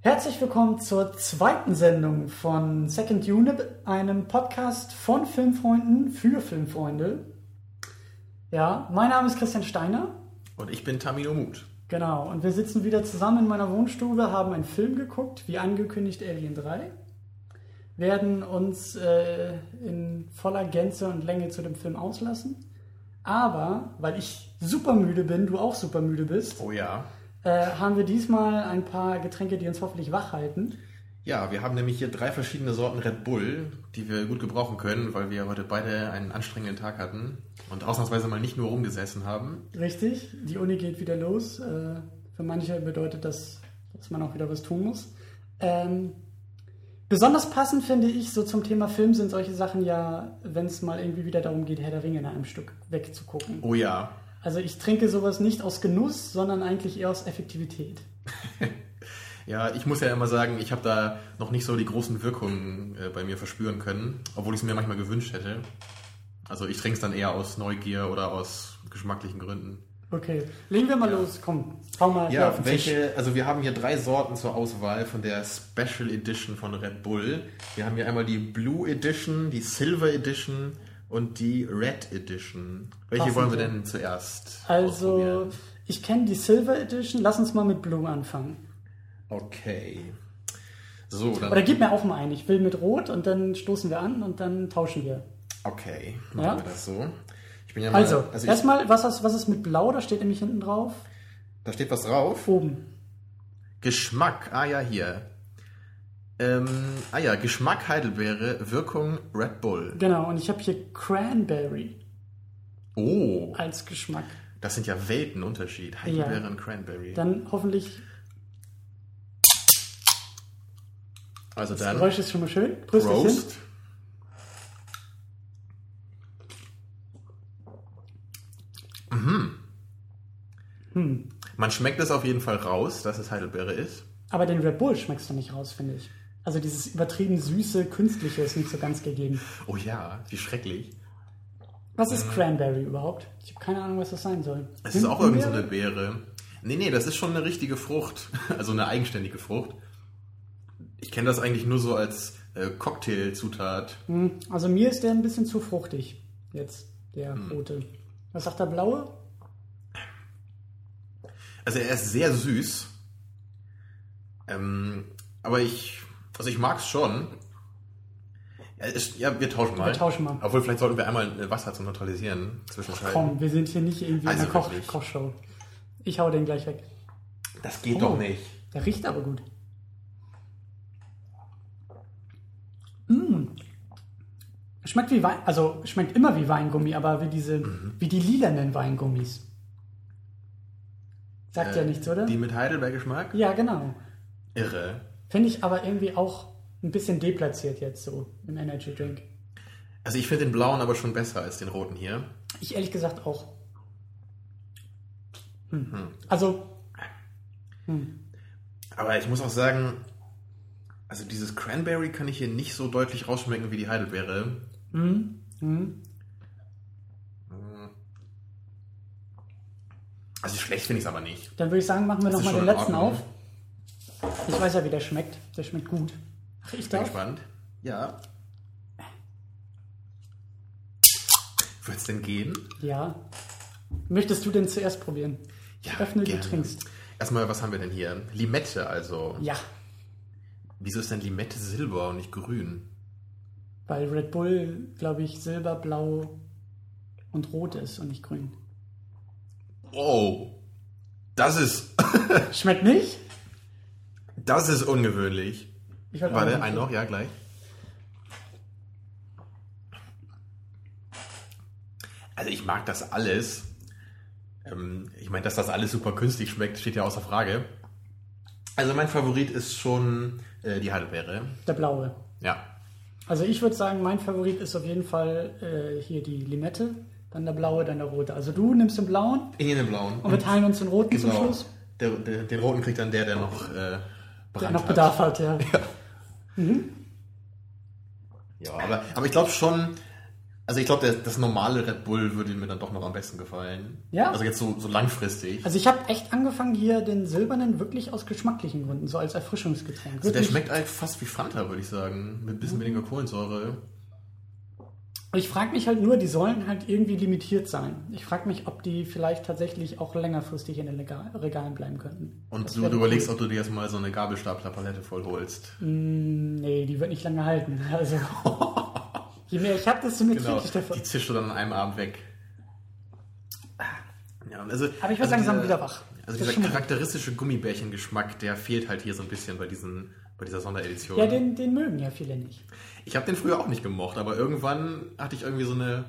Herzlich willkommen zur zweiten Sendung von Second Unit, einem Podcast von Filmfreunden für Filmfreunde. Ja, mein Name ist Christian Steiner. Und ich bin Tamino Mut. Genau, und wir sitzen wieder zusammen in meiner Wohnstube, haben einen Film geguckt, wie angekündigt Alien 3, werden uns äh, in voller Gänze und Länge zu dem Film auslassen. Aber, weil ich super müde bin, du auch super müde bist, Oh ja. Äh, haben wir diesmal ein paar Getränke, die uns hoffentlich wach halten. Ja, wir haben nämlich hier drei verschiedene Sorten Red Bull, die wir gut gebrauchen können, weil wir heute beide einen anstrengenden Tag hatten und ausnahmsweise mal nicht nur rumgesessen haben. Richtig, die Uni geht wieder los. Äh, für manche bedeutet das, dass man auch wieder was tun muss. Ähm, besonders passend finde ich, so zum Thema Film sind solche Sachen ja, wenn es mal irgendwie wieder darum geht, Herr der Ringe in einem Stück wegzugucken. Oh ja. Also ich trinke sowas nicht aus Genuss, sondern eigentlich eher aus Effektivität. Ja, ich muss ja immer sagen, ich habe da noch nicht so die großen Wirkungen äh, bei mir verspüren können, obwohl ich es mir manchmal gewünscht hätte. Also ich trinke es dann eher aus Neugier oder aus geschmacklichen Gründen. Okay, legen wir mal los. Komm, hau mal hier Ja, auf welche, also wir haben hier drei Sorten zur Auswahl von der Special Edition von Red Bull. Wir haben hier einmal die Blue Edition, die Silver Edition und die Red Edition. Welche wollen wir denn zuerst? Also, ich kenne die Silver Edition. Lass uns mal mit Blue anfangen. Okay. So, dann. Oder gib mir auch mal einen. Ich will mit Rot und dann stoßen wir an und dann tauschen wir. Okay, machen Ja? wir das so. Ja mal, Also, also erstmal, was ist, was ist mit Blau? Da steht nämlich hinten drauf. da steht was drauf. Oben. Geschmack, ah ja, hier. Ähm, ah ja, Geschmack Heidelbeere, Wirkung Red Bull. Genau, und ich habe hier Cranberry Oh, als Geschmack. das sind ja Weltenunterschied. Heidelbeere und Cranberry. Dann hoffentlich, also das dann Geräusch ist schon mal schön. Prösterchen. Roast. Hm. Man schmeckt es auf jeden Fall raus, dass es Heidelbeere ist. Aber den Red Bull schmeckst du nicht raus, finde ich. Also dieses übertrieben süße, künstliche ist nicht so ganz gegeben. Oh ja, wie schrecklich. Was ist Cranberry überhaupt? Ich habe keine Ahnung, was das sein soll. Es ist auch irgend so eine? Beere. Nee, nee, das ist schon eine richtige Frucht. Also eine eigenständige Frucht. Ich kenne das eigentlich nur so als äh, Cocktailzutat. Hm, Also mir ist der ein bisschen zu fruchtig. Jetzt, der Hm. rote. Was sagt der blaue? Also er ist sehr süß. Ähm, aber ich, also ich mag es schon. Ja, ist, ja, wir tauschen mal. Wir tauschen mal. Obwohl, vielleicht sollten wir einmal Wasser zum Neutralisieren zwischenschalten. Komm, wir sind hier nicht irgendwie in Also einer Koch. Kochshow. Ich hau den gleich weg. Das geht Oh. doch nicht. Der riecht aber gut. Mm. Schmeckt wie Wein, also schmeckt immer wie Weingummi, aber wie diese, Mhm. wie die lilanen Weingummis. Sagt ja Äh, nichts, oder? Die mit Heidelbeergeschmack? Ja, genau. Irre. Finde ich aber irgendwie auch ein bisschen deplatziert jetzt so im Energy Drink. Also ich finde den blauen aber schon besser als den roten hier. Ich ehrlich gesagt auch. Hm. Also, Aber ich muss auch sagen, also dieses Cranberry kann ich hier nicht so deutlich rausschmecken wie die Heidelbeere. hm, Also schlecht finde ich es aber nicht. dann würde ich sagen, machen wir nochmal den letzten auf. Ich weiß ja, wie der schmeckt. Der schmeckt gut. Ach, ich Bin darf? gespannt. Ja. Wird es denn gehen? Ja. Möchtest du denn zuerst probieren? Ja, Öffne, gerne. du trinkst. Erstmal, was haben wir denn hier? Limette also. Ja, Wieso ist denn Limette silber und nicht grün? weil Red Bull, glaube ich, silber, blau und rot ist und nicht grün. Oh, das ist, Schmeckt nicht? Das ist ungewöhnlich. Ich auch Warte, ein noch, ja, gleich. Also ich mag das alles. Ähm, ich meine, dass das alles super künstlich schmeckt, steht ja außer Frage. Also mein Favorit ist schon äh, die Heidelbeere. Der blaue. Ja. Also ich würde sagen, mein Favorit ist auf jeden Fall äh, hier die Limette, dann der blaue, dann der rote. Also du nimmst den blauen In den blauen. und wir teilen uns den roten zum Genau. Schluss, Der, der, den roten kriegt dann der, der noch äh, Brand noch hat. Bedarf hat, ja. Ja, aber, aber ich glaube schon, Also ich glaube, das normale Red Bull würde mir dann doch noch am besten gefallen. Ja? Also jetzt so, so langfristig. Also ich habe echt angefangen, hier den silbernen wirklich aus geschmacklichen Gründen, so als Erfrischungsgetränk. Also der schmeckt halt fast wie Fanta, würde ich sagen. Mit ein bisschen weniger Kohlensäure. Ich frage mich halt nur, die sollen halt irgendwie limitiert sein. Ich frage mich, ob die vielleicht tatsächlich auch längerfristig in den Regalen bleiben könnten. Und Das du, du überlegst, ob du dir jetzt mal so eine Gabelstaplerpalette voll holst. Mm, Nee, die wird nicht lange halten. Also, je mehr ich habe, desto mehr Genau, ich davon. die zischst du dann an einem Abend weg. Ja, also, Aber ich also werd langsam dieser- wieder wach. Also Das dieser charakteristische Gummibärchengeschmack, der fehlt halt hier so ein bisschen bei, diesen, bei dieser Sonderedition. Ja, den, den mögen ja viele nicht. ich habe den früher auch nicht gemocht, aber irgendwann hatte ich irgendwie so eine,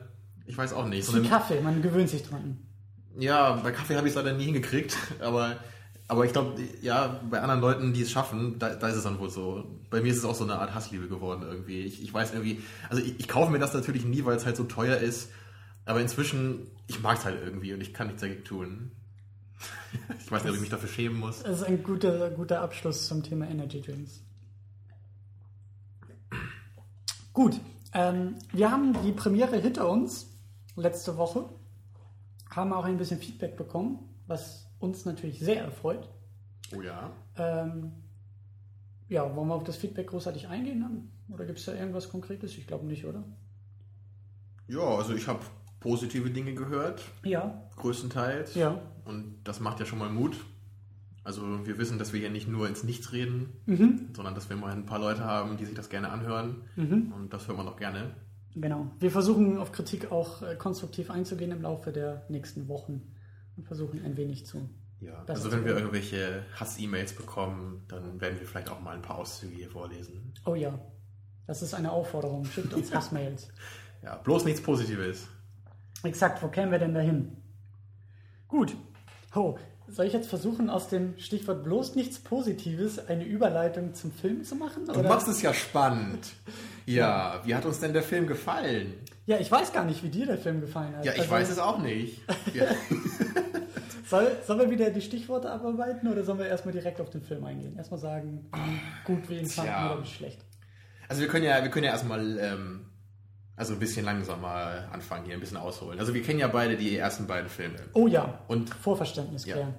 ich weiß auch nicht, so eine, Kaffee, man gewöhnt sich dran. ja, bei Kaffee habe ich es leider nie hingekriegt, aber, aber ich glaube, ja, bei anderen Leuten, die es schaffen, da, da ist es dann wohl so. Bei mir ist es auch so eine Art Hassliebe geworden irgendwie. Ich, ich weiß irgendwie, also ich, ich kaufe mir das natürlich nie, weil es halt so teuer ist, aber inzwischen, ich mag es halt irgendwie und ich kann nichts dagegen tun. Ich weiß nicht, ob ich mich dafür schämen muss. Das ist ein guter, guter Abschluss zum Thema Energy Drinks. Gut, ähm, wir haben die Premiere hinter uns letzte Woche, haben auch ein bisschen Feedback bekommen, was uns natürlich sehr erfreut. Oh ja. Ähm, ja, wollen wir auf das Feedback großartig eingehen? Dann? Oder gibt es da irgendwas Konkretes? Ich glaube nicht, oder? Ja, also ich habe positive Dinge gehört, Ja, größtenteils. ja. Und das macht ja schon mal Mut. Also wir wissen, dass wir hier nicht nur ins Nichts reden, Mhm. sondern dass wir mal ein paar Leute haben, die sich das gerne anhören. Mhm. Und das hört man doch gerne. Genau. Wir versuchen auf Kritik auch äh, konstruktiv einzugehen im Laufe der nächsten Wochen und versuchen ein wenig zu. Ja. Also wenn wir irgendwelche Hass-E-Mails bekommen, dann werden wir vielleicht auch mal ein paar Auszüge hier vorlesen. Oh ja, das ist eine Aufforderung. Schickt uns Hassmails. Ja, bloß nichts Positives. Exakt, wo kämen wir denn dahin? Gut. Oh, soll ich jetzt versuchen, aus dem Stichwort bloß nichts Positives eine Überleitung zum Film zu machen? Du machst es ja spannend. Ja, wie hat uns denn der Film gefallen? Ja, ich weiß gar nicht, wie dir der Film gefallen hat. Ja, ich Also, weiß es auch nicht. Ja. Soll, sollen wir wieder die Stichworte abarbeiten oder sollen wir erstmal direkt auf den Film eingehen? Erstmal sagen, wie gut wir ihn fanden Tja. oder wie schlecht. Also wir können ja, wir können ja erstmal ähm, also ein bisschen langsamer anfangen hier, ein bisschen ausholen. Also wir kennen ja beide die ersten beiden Filme. Oh ja, Und Vorverständnis Ja. klären.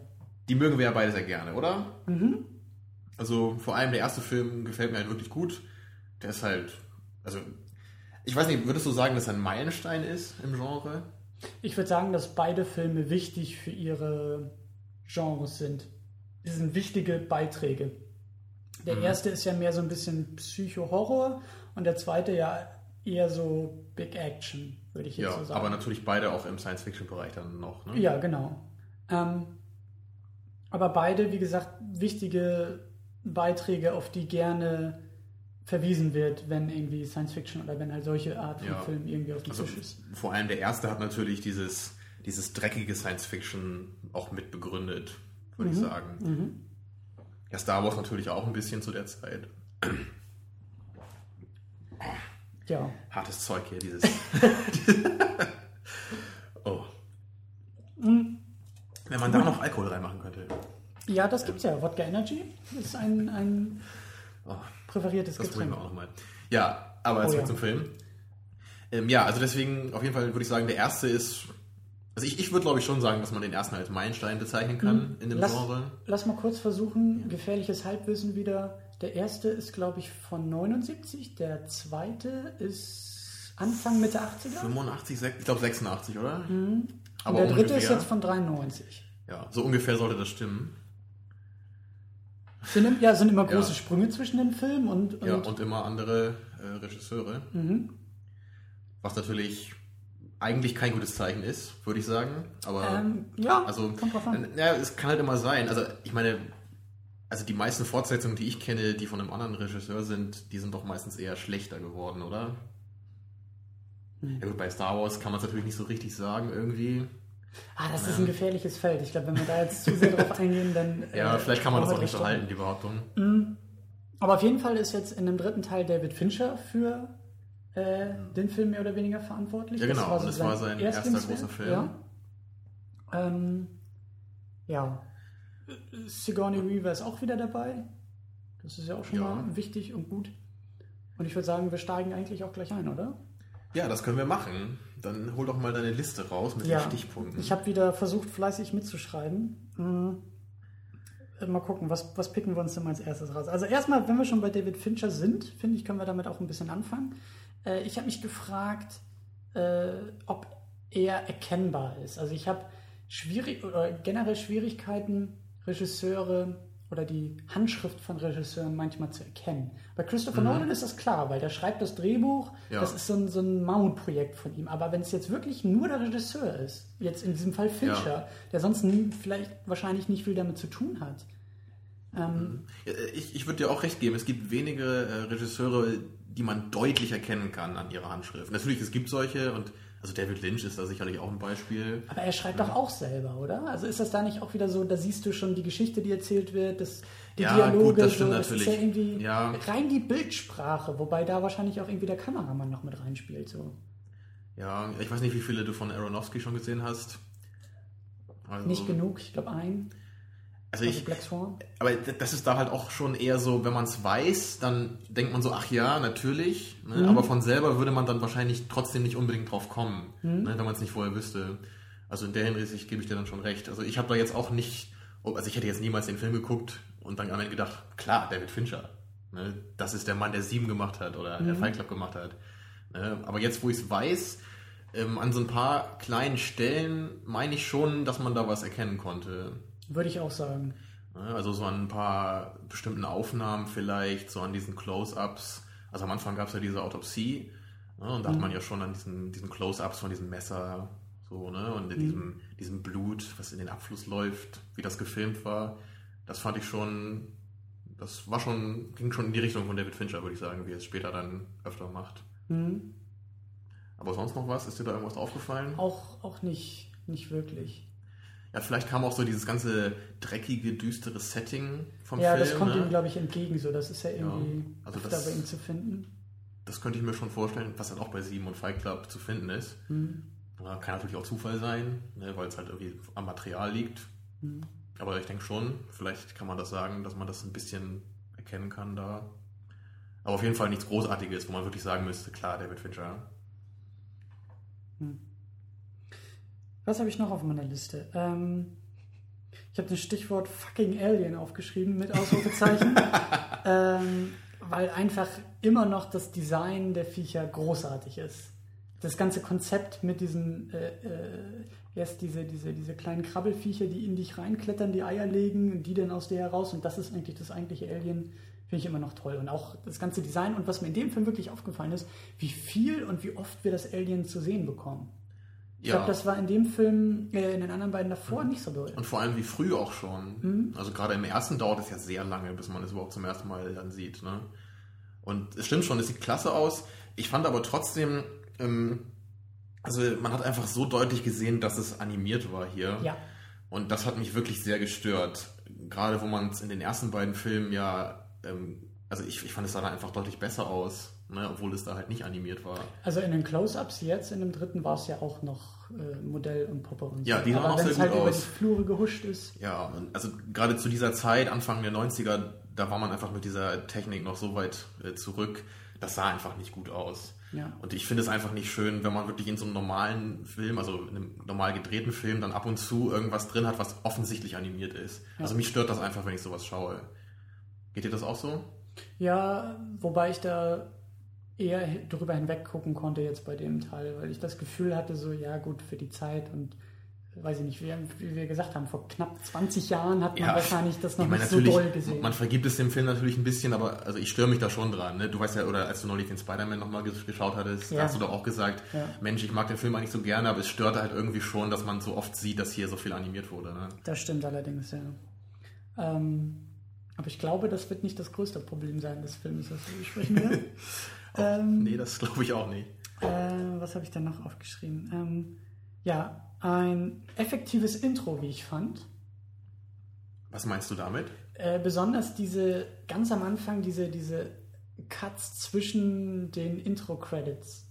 die mögen wir ja beide sehr gerne, oder? Mhm. Also vor allem der erste Film gefällt mir halt wirklich gut. Der ist halt, also ich weiß nicht, würdest du sagen, dass er ein Meilenstein ist im Genre? Ich würde sagen, dass beide Filme wichtig für ihre Genres sind. Sie sind wichtige Beiträge. Der Mhm. erste ist ja mehr so ein bisschen Psycho-Horror und der zweite ja eher so Big Action, würde ich jetzt Ja, so sagen. aber natürlich beide auch im Science-Fiction-Bereich dann noch. Ne? Ja, genau. Ähm, aber beide, wie gesagt, wichtige Beiträge, auf die gerne verwiesen wird, wenn irgendwie Science Fiction oder wenn halt solche Art von Ja. Film irgendwie auf dem Also Tisch ist. vor allem der erste hat natürlich dieses, dieses dreckige Science-Fiction auch mit begründet, würde ich sagen. Mhm. Ja, Star Wars natürlich auch ein bisschen zu der Zeit. Ja. Hartes Zeug hier, dieses. oh. Mhm. Wenn man da noch Alkohol reinmachen könnte. Ja, das gibt's ja. Wodka Energy ist ein, ein Oh, präferiertes das probieren Getränk. wir auch nochmal. Ja, aber Oh zurück ja. zum Film. Ähm, ja, also deswegen auf jeden Fall würde ich sagen, der erste ist. Also ich, ich würde glaube ich schon sagen, dass man den ersten als Meilenstein bezeichnen kann in dem Mhm. Lass, Genre. lass mal kurz versuchen, gefährliches Halbwissen wieder. Der erste ist, glaube ich, von 79, der zweite ist Anfang Mitte 80er. 85, sech- ich glaube 86, oder? Und Aber der dritte ist jetzt von 93. Ja, so ungefähr sollte das stimmen. Sind, ja, sind immer große Ja. Sprünge zwischen den Filmen und, und, Ja, und immer andere äh, Regisseure. Mhm. Was natürlich eigentlich kein gutes Zeichen ist, würde ich sagen. Aber ähm, ja, also, kommt drauf an. ja, es kann halt immer sein. Also ich meine, also die meisten Fortsetzungen, die ich kenne, die von einem anderen Regisseur sind, die sind doch meistens eher schlechter geworden, oder? Ja gut, bei Star Wars kann man es natürlich nicht so richtig sagen irgendwie. Ah, das ist ein gefährliches Feld. Ich glaube, wenn wir da jetzt zu sehr drauf eingehen, dann. Ja, äh, vielleicht kann man das auch nicht so halten, die Behauptung. dran. Aber auf jeden Fall ist jetzt in dem dritten Teil David Fincher für äh, den Film mehr oder weniger verantwortlich. Ja, genau, und das war sein erster großer Film. Ja. Ähm, ja. Sigourney Weaver ist auch wieder dabei. Das ist ja auch schon Ja. mal wichtig und gut. Und ich würde sagen, wir steigen eigentlich auch gleich ein, oder? Ja, das können wir machen. Dann hol doch mal deine Liste raus mit Ja, den Stichpunkten. ich habe wieder versucht, fleißig mitzuschreiben. Mhm. Äh, Mal gucken, was, was picken wir uns denn mal als erstes raus? Also erstmal, wenn wir schon bei David Fincher sind, finde ich, können wir damit auch ein bisschen anfangen. Äh, ich habe mich gefragt, äh, ob er erkennbar ist. Also ich habe schwierig oder generell Schwierigkeiten, Regisseure oder die Handschrift von Regisseuren manchmal zu erkennen. Bei Christopher Nolan ist das klar, weil der schreibt das Drehbuch, Ja. das ist so ein, so ein Mammutprojekt von ihm. Aber wenn es jetzt wirklich nur der Regisseur ist, jetzt in diesem Fall Fincher, Ja. der sonst nie, vielleicht wahrscheinlich nicht viel damit zu tun hat. Ähm, Ja, Ich, ich würde dir auch recht geben, es gibt wenige äh, Regisseure, die man deutlich erkennen kann an ihrer Handschrift. Natürlich, es gibt solche und also David Lynch ist da sicherlich auch ein Beispiel. aber er schreibt doch auch selber, oder? Also ist das da nicht auch wieder so, da siehst du schon die Geschichte, die erzählt wird, das, die Ja, Dialoge, gut, das stimmt so, das ist natürlich. ja irgendwie Ja. rein die Bildsprache, wobei da wahrscheinlich auch irgendwie der Kameramann noch mit reinspielt. So. Ja, ich weiß nicht, wie viele du von Aronofsky schon gesehen hast. Also, Nicht genug, ich glaube ein. Also Also ich, aber das ist da halt auch schon eher so, wenn man es weiß, dann denkt man so, ach ja, natürlich. Ne? Aber von selber würde man dann wahrscheinlich trotzdem nicht unbedingt drauf kommen, ne? wenn man es nicht vorher wüsste. Also in der Hinsicht gebe ich dir dann schon recht. Also ich habe da jetzt auch nicht, also ich hätte jetzt niemals den Film geguckt und dann am Ende gedacht, klar, David Fincher. Ne? Das ist der Mann, der Sieben gemacht hat oder der Fight Club gemacht hat. Ne? Aber jetzt, wo ich es weiß, ähm, an so ein paar kleinen Stellen meine ich schon, dass man da was erkennen konnte. Würde ich auch sagen. Also so an ein paar bestimmten Aufnahmen vielleicht, so an diesen Close-Ups. Also am Anfang gab es ja diese Autopsie ne, und da hat man ja schon an diesen, diesen Close-Ups von diesem Messer so, ne, und in diesem, diesem Blut, was in den Abfluss läuft, wie das gefilmt war. Das fand ich schon, das war schon, ging schon in die Richtung von David Fincher, würde ich sagen, wie er es später dann öfter macht. Mhm. Aber sonst noch was? Ist dir da irgendwas aufgefallen? Auch, auch nicht, nicht wirklich. Ja, vielleicht kam auch so dieses ganze dreckige, düstere Setting vom ja, Film. das kommt ne? ihm, glaube ich, entgegen. So, das ist ja irgendwie also öfter das- bei ihm zu finden. Das könnte ich mir schon vorstellen, was dann auch bei Sieben und Fight Club zu finden ist. Mhm. Ja, Kann natürlich auch Zufall sein, ne, weil es halt irgendwie am Material liegt. Mhm. Aber ich denke schon, vielleicht kann man das sagen, dass man das ein bisschen erkennen kann da. Aber auf jeden Fall nichts Großartiges, wo man wirklich sagen müsste, klar, David Fincher. Was habe ich noch auf meiner Liste? Ähm, ich habe das Stichwort fucking Alien aufgeschrieben mit Ausrufezeichen, ähm, weil einfach immer noch das Design der Viecher großartig ist. Das ganze Konzept mit diesen, äh, äh, erst diese, diese, diese kleinen Krabbelfiecher, die in dich reinklettern, die Eier legen und die dann aus dir heraus und das ist eigentlich das eigentliche Alien, finde ich immer noch toll. Und auch das ganze Design und was mir in dem Film wirklich aufgefallen ist, wie viel und wie oft wir das Alien zu sehen bekommen. Ich glaube, das war in dem Film, äh, in den anderen beiden davor nicht so doll. Und vor allem wie früh auch schon. Mhm. Also gerade im ersten dauert es ja sehr lange, bis man es überhaupt zum ersten Mal dann sieht. Ne? Und es stimmt schon, es sieht klasse aus. Ich fand aber trotzdem, ähm, also man hat einfach so deutlich gesehen, dass es animiert war hier. Ja. Und das hat mich wirklich sehr gestört. Gerade wo man es in den ersten beiden Filmen ja, ähm, also ich, ich fand es sah da einfach deutlich besser aus, ne? obwohl es da halt nicht animiert war. Also in den Close-Ups jetzt, in dem dritten, war es ja auch noch äh, Modell und Puppe und Ja, so. die sahen Aber auch wenn sehr es halt gut über aus. die Flure gehuscht ist. Ja, also gerade zu dieser Zeit, Anfang der 90er, da war man einfach mit dieser Technik noch so weit äh, zurück. Das sah einfach nicht gut aus. Ja. Und ich finde es einfach nicht schön, wenn man wirklich in so einem normalen Film, also in einem normal gedrehten Film, dann ab und zu irgendwas drin hat, was offensichtlich animiert ist. Also mich stört das einfach, wenn ich sowas schaue. Geht dir das auch so? Ja, wobei ich da eher drüber hinweg gucken konnte jetzt bei dem Teil, weil ich das Gefühl hatte, so, ja gut, für die Zeit und weiß ich nicht, wie, wie wir gesagt haben, vor knapp 20 Jahren hat man wahrscheinlich das noch nicht so doll gesehen. Man vergibt es dem Film natürlich ein bisschen, aber also ich störe mich da schon dran. Ne? Du weißt ja, oder als du neulich den Spider-Man nochmal ges- geschaut hattest, Ja. hast du doch auch gesagt, Ja. Mensch, ich mag den Film eigentlich so gerne, aber es stört halt irgendwie schon, dass man so oft sieht, dass hier so viel animiert wurde. Ne? Das stimmt allerdings, ja. Ähm, aber ich glaube, das wird nicht das größte Problem sein des Films, das wir besprechen werden. ähm, Nee, das glaube ich auch nicht. äh, was habe ich denn noch aufgeschrieben? Ähm, ja, ein effektives Intro, wie ich fand. Was meinst du damit? Äh, besonders diese, ganz am Anfang, diese, diese Cuts zwischen den Intro-Credits.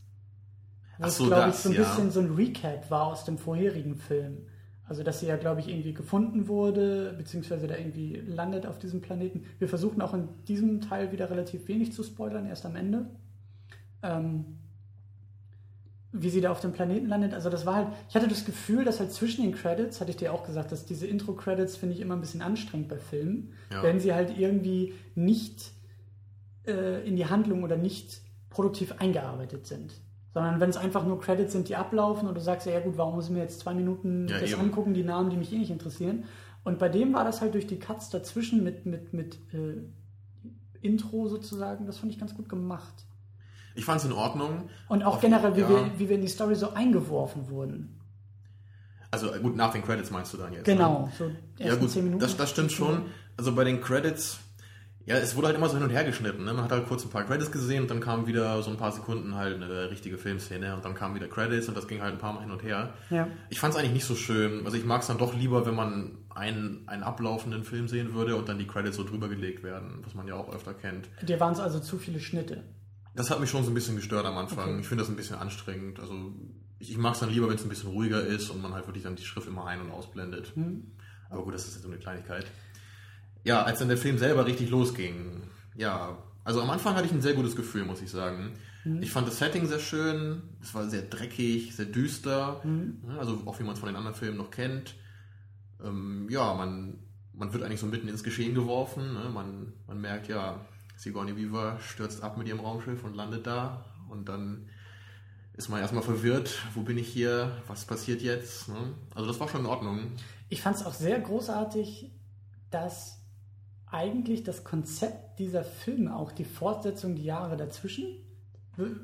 Es, so, glaube ich, so ein ja. bisschen so ein Recap war aus dem vorherigen Film. Also, dass sie ja, glaube ich, irgendwie gefunden wurde, beziehungsweise da irgendwie landet auf diesem Planeten. Wir versuchen auch in diesem Teil wieder relativ wenig zu spoilern, erst am Ende. Ähm, wie sie da auf dem Planeten landet. Also das war halt, ich hatte das Gefühl, dass halt zwischen den Credits, hatte ich dir auch gesagt, dass diese Intro-Credits finde ich immer ein bisschen anstrengend bei Filmen, Ja. wenn sie halt irgendwie nicht äh, in die Handlung oder nicht produktiv eingearbeitet sind. Sondern wenn es einfach nur Credits sind, die ablaufen und du sagst, ja, ja gut, warum muss ich mir jetzt zwei Minuten Ja, das eben. angucken, die Namen, die mich eh nicht interessieren. Und bei dem war das halt durch die Cuts dazwischen mit, mit, mit äh, Intro sozusagen, das fand ich ganz gut gemacht. Ich fand es in Ordnung. Und auch Auf- generell, wie, ja. wir, wie wir in die Story so eingeworfen wurden. Also gut, nach den Credits meinst du dann jetzt. Genau, Ne? so die Ja ersten gut, zehn Minuten. das, das stimmt schon. Also bei den Credits, ja, es wurde halt immer so hin und her geschnitten. Ne? Man hat halt kurz ein paar Credits gesehen und dann kam wieder so ein paar Sekunden halt eine richtige Filmszene und dann kamen wieder Credits und das ging halt ein paar Mal hin und her. Ja. Ich fand es eigentlich nicht so schön. Also ich mag es dann doch lieber, wenn man einen, einen ablaufenden Film sehen würde und dann die Credits so drüber gelegt werden, was man ja auch öfter kennt. Dir waren es also zu viele Schnitte. Das hat mich schon so ein bisschen gestört am Anfang. Okay. Ich finde das ein bisschen anstrengend. Also ich, ich mag es dann lieber, wenn es ein bisschen ruhiger ist und man halt wirklich dann die Schrift immer ein- und ausblendet. Aber gut, das ist jetzt so eine Kleinigkeit. Ja, als dann der Film selber richtig losging, ja, also am Anfang hatte ich ein sehr gutes Gefühl, muss ich sagen. Ich fand das Setting sehr schön, es war sehr dreckig, sehr düster, Ja, also auch wie man es von den anderen Filmen noch kennt. Ähm, ja, man, man wird eigentlich so mitten ins Geschehen geworfen. Ne? Man, man merkt, ja, Sigourney Weaver stürzt ab mit ihrem Raumschiff und landet da und dann ist man erstmal verwirrt, wo bin ich hier, was passiert jetzt? Ne? Also das war schon in Ordnung. Ich fand es auch sehr großartig, dass eigentlich das Konzept dieser Filme, auch die Fortsetzung, die Jahre dazwischen,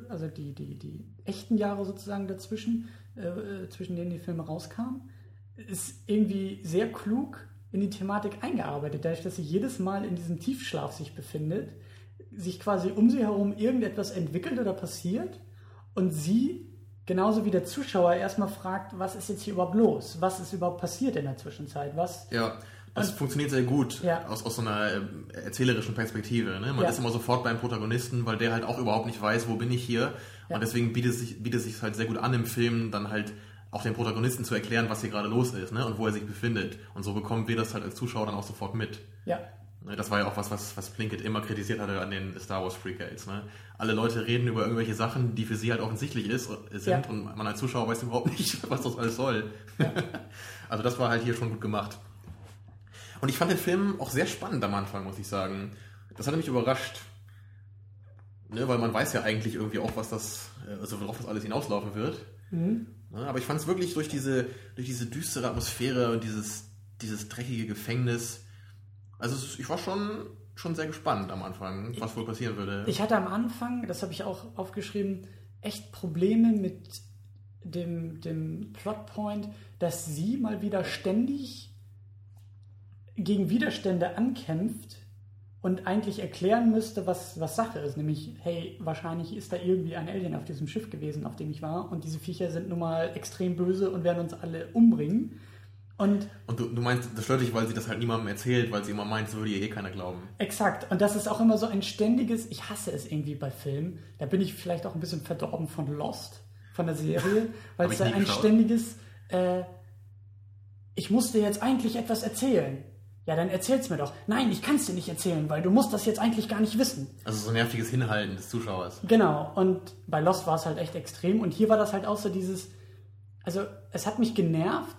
also die, die, die echten Jahre sozusagen dazwischen, äh, zwischen denen die Filme rauskamen, ist irgendwie sehr klug in die Thematik eingearbeitet, dadurch, dass sie jedes Mal in diesem Tiefschlaf sich befindet, sich quasi um sie herum irgendetwas entwickelt oder passiert und sie genauso wie der Zuschauer erstmal fragt, was ist jetzt hier überhaupt los? Was ist überhaupt passiert in der Zwischenzeit? Was Ja, das funktioniert sehr gut Ja. aus, aus so einer ähm, erzählerischen Perspektive. Ne? Man Ja. ist immer sofort beim Protagonisten, weil der halt auch überhaupt nicht weiß, wo bin ich hier. Ja. Und deswegen bietet es sich, bietet es sich halt sehr gut an, im Film dann halt auch dem Protagonisten zu erklären, was hier gerade los ist ne? und wo er sich befindet. Und so bekommen wir das halt als Zuschauer dann auch sofort mit. ja, Ne, Das war ja auch was, was, was Plinkett immer kritisiert hatte an den Star Wars Freakades. Ne? Alle Leute reden über irgendwelche Sachen, die für sie halt offensichtlich ist, äh, sind Ja. und man als Zuschauer weiß überhaupt nicht, was das alles soll. also das war halt hier schon gut gemacht. Und ich fand den Film auch sehr spannend am Anfang, muss ich sagen. Das hatte mich überrascht. Ne, weil man weiß ja eigentlich irgendwie auch, was das, äh, also worauf das alles hinauslaufen wird. Mhm. Ne, aber ich fand es wirklich durch diese, durch diese düstere Atmosphäre und dieses, dieses dreckige Gefängnis. Also ich war schon, schon sehr gespannt am Anfang, was wohl passieren würde. Ich hatte am Anfang, das habe ich auch aufgeschrieben, echt Probleme mit dem, dem Plotpoint, dass sie mal wieder ständig gegen Widerstände ankämpft und eigentlich erklären müsste, was, was Sache ist. Nämlich, hey, wahrscheinlich ist da irgendwie ein Alien auf diesem Schiff gewesen, auf dem ich war. Und diese Viecher sind nun mal extrem böse und werden uns alle umbringen. Und Und du, du meinst, das stört dich, weil sie das halt niemandem erzählt, weil sie immer meint, es würde ihr eh keiner glauben. Exakt. Und das ist auch immer so ein ständiges, ich hasse es irgendwie bei Filmen. Da bin ich vielleicht auch ein bisschen verdorben von Lost, von der Serie, weil es da ein geschaut. ständiges, äh, ich muss dir jetzt eigentlich etwas erzählen. Ja, dann erzähl's mir doch. Nein, ich kann's dir nicht erzählen, weil du musst das jetzt eigentlich gar nicht wissen. Also so ein nerviges Hinhalten des Zuschauers. Genau. Und bei Lost war es halt echt extrem. Und hier war das halt auch so dieses, also es hat mich genervt,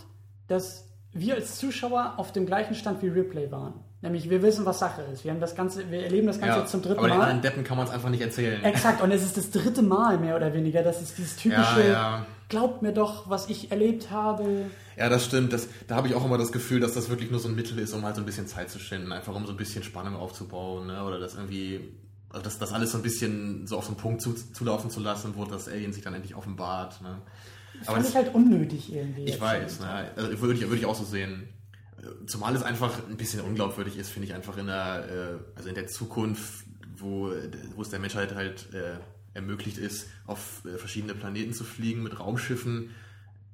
dass wir als Zuschauer auf dem gleichen Stand wie Ripley waren. Nämlich wir wissen, was Sache ist. Wir haben das Ganze, wir erleben das Ganze Ja, jetzt zum dritten aber den Mal. anderen Deppen kann man es einfach nicht erzählen. Exakt, und es ist das dritte Mal mehr oder weniger. Das ist dieses typische, Ja, ja. Glaubt mir doch, was ich erlebt habe. Ja, das stimmt. Das, da habe ich auch immer das Gefühl, dass das wirklich nur so ein Mittel ist, um halt so ein bisschen Zeit zu schinden, einfach um so ein bisschen Spannung aufzubauen, ne? Oder das irgendwie, also das, das alles so ein bisschen so auf so einen Punkt zu, zulaufen zu lassen, wo das Alien sich dann endlich offenbart. Ne? Aber Fand das, ich halt unnötig irgendwie. ich weiß, ne? also würde, ich, würde ich auch so sehen. Zumal es einfach ein bisschen unglaubwürdig ist, finde ich einfach in der, äh, also in der Zukunft, wo, wo es der Menschheit halt äh, ermöglicht ist, auf äh, verschiedene Planeten zu fliegen mit Raumschiffen.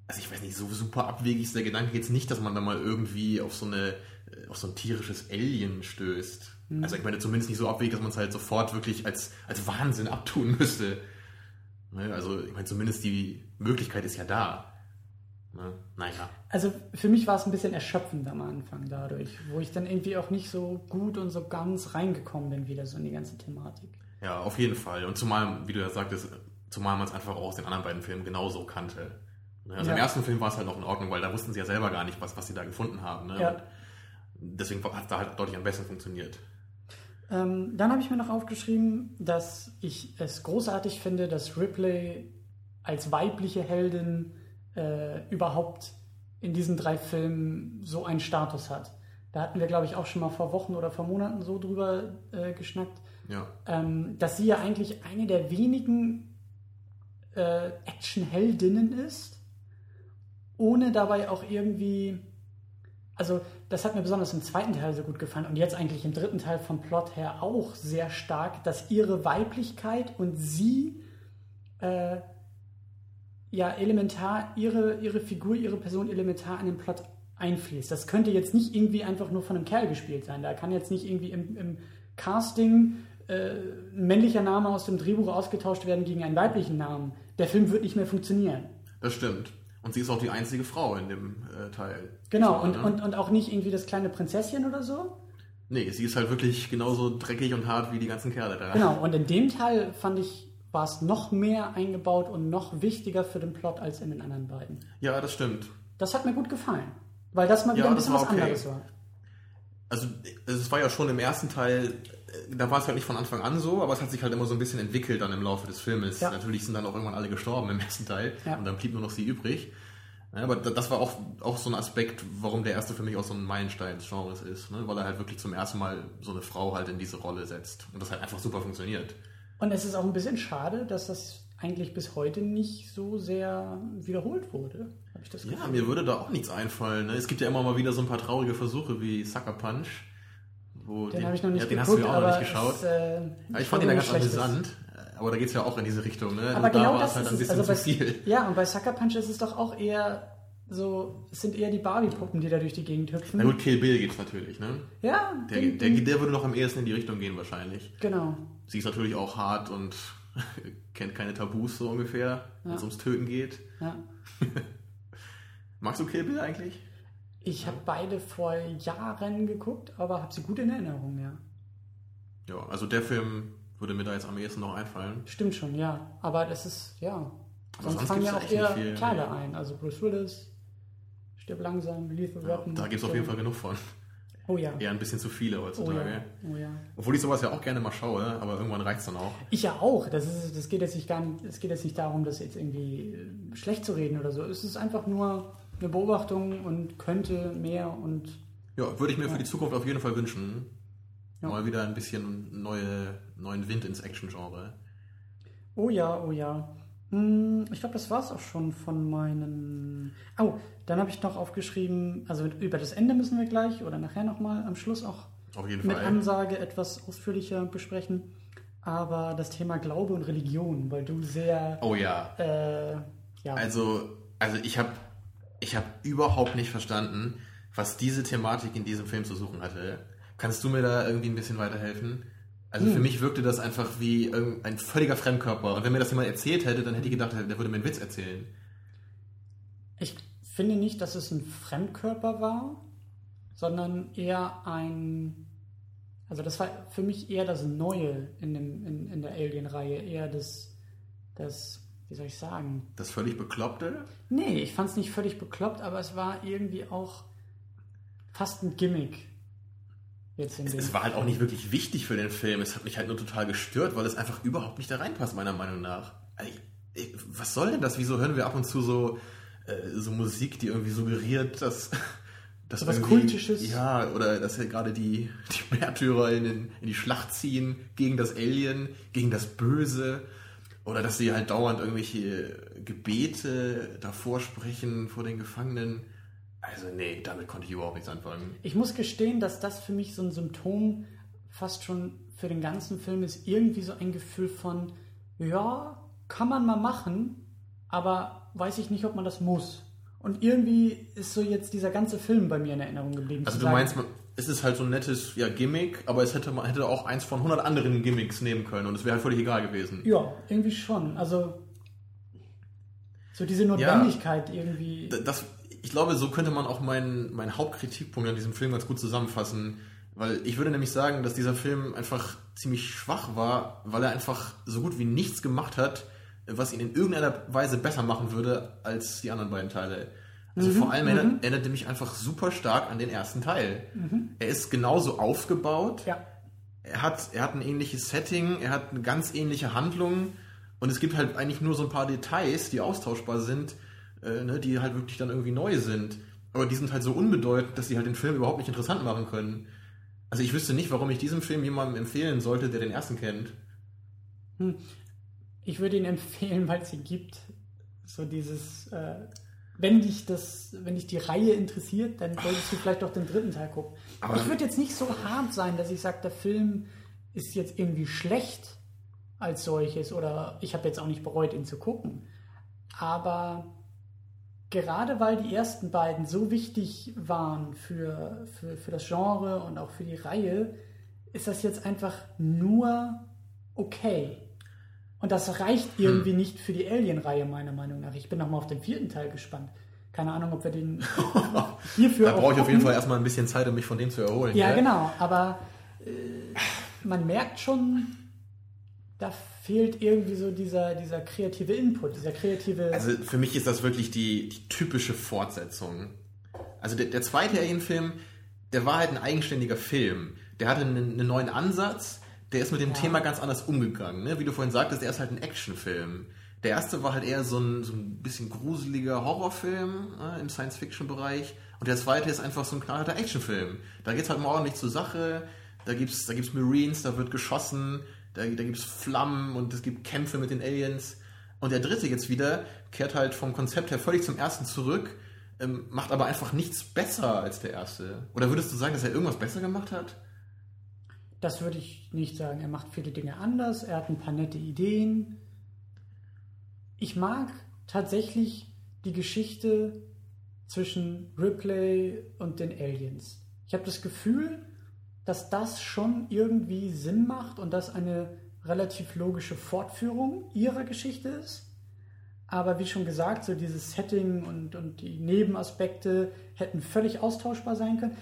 Also ich weiß nicht, so super abwegig ist der Gedanke jetzt nicht, dass man da mal irgendwie auf so eine, äh, auf so ein tierisches Alien stößt. Also ich meine zumindest nicht so abwegig, dass man es halt sofort wirklich als, als Wahnsinn abtun müsste. Ne? Also ich meine zumindest die Möglichkeit ist ja da. Ne? Naja. Also für mich war es ein bisschen erschöpfend am Anfang dadurch, wo ich dann irgendwie auch nicht so gut und so ganz reingekommen bin wieder so in die ganze Thematik. Ja, auf jeden Fall. Und zumal, wie du ja sagtest, Zumal man es einfach auch aus den anderen beiden Filmen genauso kannte. Ne, Also Ja. im ersten Film war es halt noch in Ordnung, weil da wussten sie ja selber gar nicht, was, was sie da gefunden haben. Ne? Ja. Deswegen hat es da halt deutlich am besten funktioniert. Ähm, dann habe ich mir noch aufgeschrieben, dass ich es großartig finde, dass Ripley als weibliche Heldin äh, überhaupt in diesen drei Filmen so einen Status hat. Da hatten wir, glaube ich, auch schon mal vor Wochen oder vor Monaten so drüber äh, geschnackt, Ja. ähm, dass sie ja eigentlich eine der wenigen äh, Actionheldinnen ist, ohne dabei auch irgendwie. Also, das hat mir besonders im zweiten Teil so gut gefallen und jetzt eigentlich im dritten Teil vom Plot her auch sehr stark, dass ihre Weiblichkeit und sie äh, ja elementar, ihre, ihre Figur, ihre Person elementar in den Plot einfließt. Das könnte jetzt nicht irgendwie einfach nur von einem Kerl gespielt sein. Da kann jetzt nicht irgendwie im, im Casting äh, ein männlicher Name aus dem Drehbuch ausgetauscht werden gegen einen weiblichen Namen. Der Film wird nicht mehr funktionieren. Das stimmt. Und sie ist auch die einzige Frau in dem äh, Teil. Genau, So, und, ne? und, und auch nicht irgendwie das kleine Prinzesschen oder so. Nee, sie ist halt wirklich genauso dreckig und hart wie die ganzen Kerle da. Genau, und in dem Teil fand ich, war es noch mehr eingebaut und noch wichtiger für den Plot als in den anderen beiden. Ja, das stimmt. Das hat mir gut gefallen, weil das mal wieder Ja, ein bisschen was okay. anderes war. Also es war ja schon im ersten Teil, da war es halt nicht von Anfang an so, aber es hat sich halt immer so ein bisschen entwickelt dann im Laufe des Filmes. Ja. Natürlich sind dann auch irgendwann alle gestorben im ersten Teil Ja. und dann blieb nur noch sie übrig. Ja, aber da- das war auch, auch so ein Aspekt, warum der erste für mich auch so ein Meilenstein des Genres ist, ne? weil er halt wirklich zum ersten Mal so eine Frau halt in diese Rolle setzt und das halt einfach super funktioniert. Und es ist auch ein bisschen schade, dass das eigentlich bis heute nicht so sehr wiederholt wurde. Habe ich das Ja, Gefühl. mir würde da auch nichts einfallen. Ne? Es gibt ja immer mal wieder so ein paar traurige Versuche wie Sucker Punch. Wo Den habe ich noch nicht ja, den geguckt, hast du ja auch noch nicht geschaut. Es, äh, Ja, ich fand ihn da ganz ist. amüsant, aber da geht es ja auch in diese Richtung. Ne? Aber Und da genau war das es halt ist ein bisschen Also zu bei, viel. ja, und bei Sucker Punch ist es doch auch eher so, es sind eher die Barbie-Puppen, die da durch die Gegend hüpfen. Na gut, Kill Bill geht's natürlich, ne? Ja, Der, den- der, den- der würde noch am ehesten in die Richtung gehen wahrscheinlich. genau. Sie ist natürlich auch hart und kennt keine Tabus so ungefähr, wenn es ums Töten geht. Ja. Magst du Kill Bill eigentlich? Ich habe beide vor Jahren geguckt, aber habe sie gut in Erinnerung, ja. Ja, also der Film würde mir da jetzt am ehesten noch einfallen. Stimmt schon, ja. Aber das ist, ja. Aber Sonst sonst fangen ja auch eher viel, Kleine ein. Also Bruce Willis, Stirb langsam, Lethal Ja, Weapon. da gibt es auf jeden Fall genug von. Oh ja. Eher ein bisschen zu viele Oh heutzutage. ja. Oh ja. Obwohl ich sowas ja auch gerne mal schaue, aber irgendwann reicht es dann auch. Ich ja auch. Das, ist, das geht jetzt nicht gar nicht, es geht jetzt nicht darum, das jetzt irgendwie schlecht zu reden oder so. Es ist einfach nur eine Beobachtung und könnte mehr und Ja, würde ich mir für die Zukunft auf jeden Fall wünschen. Ja. Mal wieder ein bisschen neue, neuen Wind ins Action-Genre. Oh ja, oh ja. Hm, Ich glaube, das war es auch schon von meinen. Oh, dann habe ich noch aufgeschrieben, also über das Ende müssen wir gleich oder nachher nochmal am Schluss auch Auf jeden mit Fall. Ansage etwas ausführlicher besprechen. Aber das Thema Glaube und Religion, weil du sehr, Oh ja. äh, ja, Also, also ich habe ich hab überhaupt nicht verstanden, was diese Thematik in diesem Film zu suchen hatte. Kannst du mir da irgendwie ein bisschen weiterhelfen? Also Hm. für mich wirkte das einfach wie ein völliger Fremdkörper. Und wenn mir das jemand erzählt hätte, dann hätte ich gedacht, der würde mir einen Witz erzählen. ich finde nicht, dass es ein Fremdkörper war, sondern eher ein. Also, das war für mich eher das Neue in, dem, in, in der Alien-Reihe, eher das, das, wie soll ich sagen? Das völlig Bekloppte? Nee, ich fand es nicht völlig bekloppt, aber es war irgendwie auch fast ein Gimmick. Jetzt in Es, es war halt auch nicht wirklich wichtig für den Film. Es hat mich halt nur total gestört, weil es einfach überhaupt nicht da reinpasst, meiner Meinung nach. Also ich, ich, was soll denn das? Wieso hören wir ab und zu so, äh, so Musik, die irgendwie suggeriert, dass. dass So was Kultisches? Ja, oder dass ja gerade die, die Märtyrer in, den, in die Schlacht ziehen gegen das Alien, gegen das Böse. Oder dass sie halt dauernd irgendwelche Gebete davor sprechen vor den Gefangenen. Also nee, damit konnte ich überhaupt nichts anfangen. Ich muss gestehen, dass das für mich so ein Symptom fast schon für den ganzen Film ist. Irgendwie so ein Gefühl von, ja, kann man mal machen, aber weiß ich nicht, ob man das muss. Und irgendwie ist so jetzt dieser ganze Film bei mir in Erinnerung geblieben. Also du sagen, meinst, es ist halt so ein nettes ja, Gimmick, aber es hätte man hätte auch eins von 100 anderen Gimmicks nehmen können und es wäre halt völlig egal gewesen. Ja, irgendwie schon. Also so diese Notwendigkeit irgendwie. D- Das, ich glaube, so könnte man auch meinen, meinen Hauptkritikpunkt an diesem Film ganz gut zusammenfassen, weil ich würde nämlich sagen, dass dieser Film einfach ziemlich schwach war, weil er einfach so gut wie nichts gemacht hat, was ihn in irgendeiner Weise besser machen würde als die anderen beiden Teile. Also Mhm, vor allem erinnert, erinnert er mich einfach super stark an den ersten Teil. Er ist genauso aufgebaut. Mhm. Ja. Er hat, er hat ein ähnliches Setting, er hat eine ganz ähnliche Handlung und es gibt halt eigentlich nur so ein paar Details, die austauschbar sind, äh, ne, die halt wirklich dann irgendwie neu sind. Aber die sind halt so unbedeutend, dass sie halt den Film überhaupt nicht interessant machen können. Also ich wüsste nicht, warum ich diesen Film jemandem empfehlen sollte, der den ersten kennt. Ich würde ihn empfehlen, weil es ihn gibt. So dieses, äh, wenn dich das, wenn dich die Reihe interessiert, dann solltest du vielleicht auch den dritten Teil gucken. Aber- ich würde jetzt nicht so hart sein, dass ich sage, der Film ist jetzt irgendwie schlecht als solches oder ich habe jetzt auch nicht bereut, ihn zu gucken. Aber gerade weil die ersten beiden so wichtig waren für, für, für das Genre und auch für die Reihe, ist das jetzt einfach nur okay. Und das reicht irgendwie nicht für die Alien-Reihe, meiner Meinung nach. Ich bin nochmal auf den vierten Teil gespannt. Keine Ahnung, ob wir den hierfür Da auch brauche ich auf jeden. Fall erstmal ein bisschen Zeit, um mich von dem zu erholen. Ja, gell? genau. Aber äh, man merkt schon, da fehlt irgendwie so dieser, dieser kreative Input, dieser kreative. Also für mich ist das wirklich die, die typische Fortsetzung. Also der, der zweite Alien-Film, der war halt ein eigenständiger Film. Der hatte einen, einen neuen Ansatz, der ist mit dem Thema ganz anders umgegangen. Ne? Wie du vorhin sagtest, der ist halt ein Actionfilm. Der erste war halt eher so ein, so ein bisschen gruseliger Horrorfilm ne, im Science-Fiction-Bereich. Und der zweite ist einfach so ein knallharter Actionfilm. Da geht's halt mal ordentlich zur Sache. Da gibt's, da gibt's Marines, da wird geschossen, da, da gibt's Flammen und es gibt Kämpfe mit den Aliens. Und der dritte jetzt wieder kehrt halt vom Konzept her völlig zum ersten zurück, ähm, macht aber einfach nichts besser als der erste. Oder würdest du sagen, dass er irgendwas besser gemacht hat? Das würde ich nicht sagen. Er macht viele Dinge anders, er hat ein paar nette Ideen. Ich mag tatsächlich die Geschichte zwischen Ripley und den Aliens. Ich habe das Gefühl, dass das schon irgendwie Sinn macht und dass eine relativ logische Fortführung ihrer Geschichte ist. Aber wie schon gesagt, so dieses Setting und, und die Nebenaspekte hätten völlig austauschbar sein können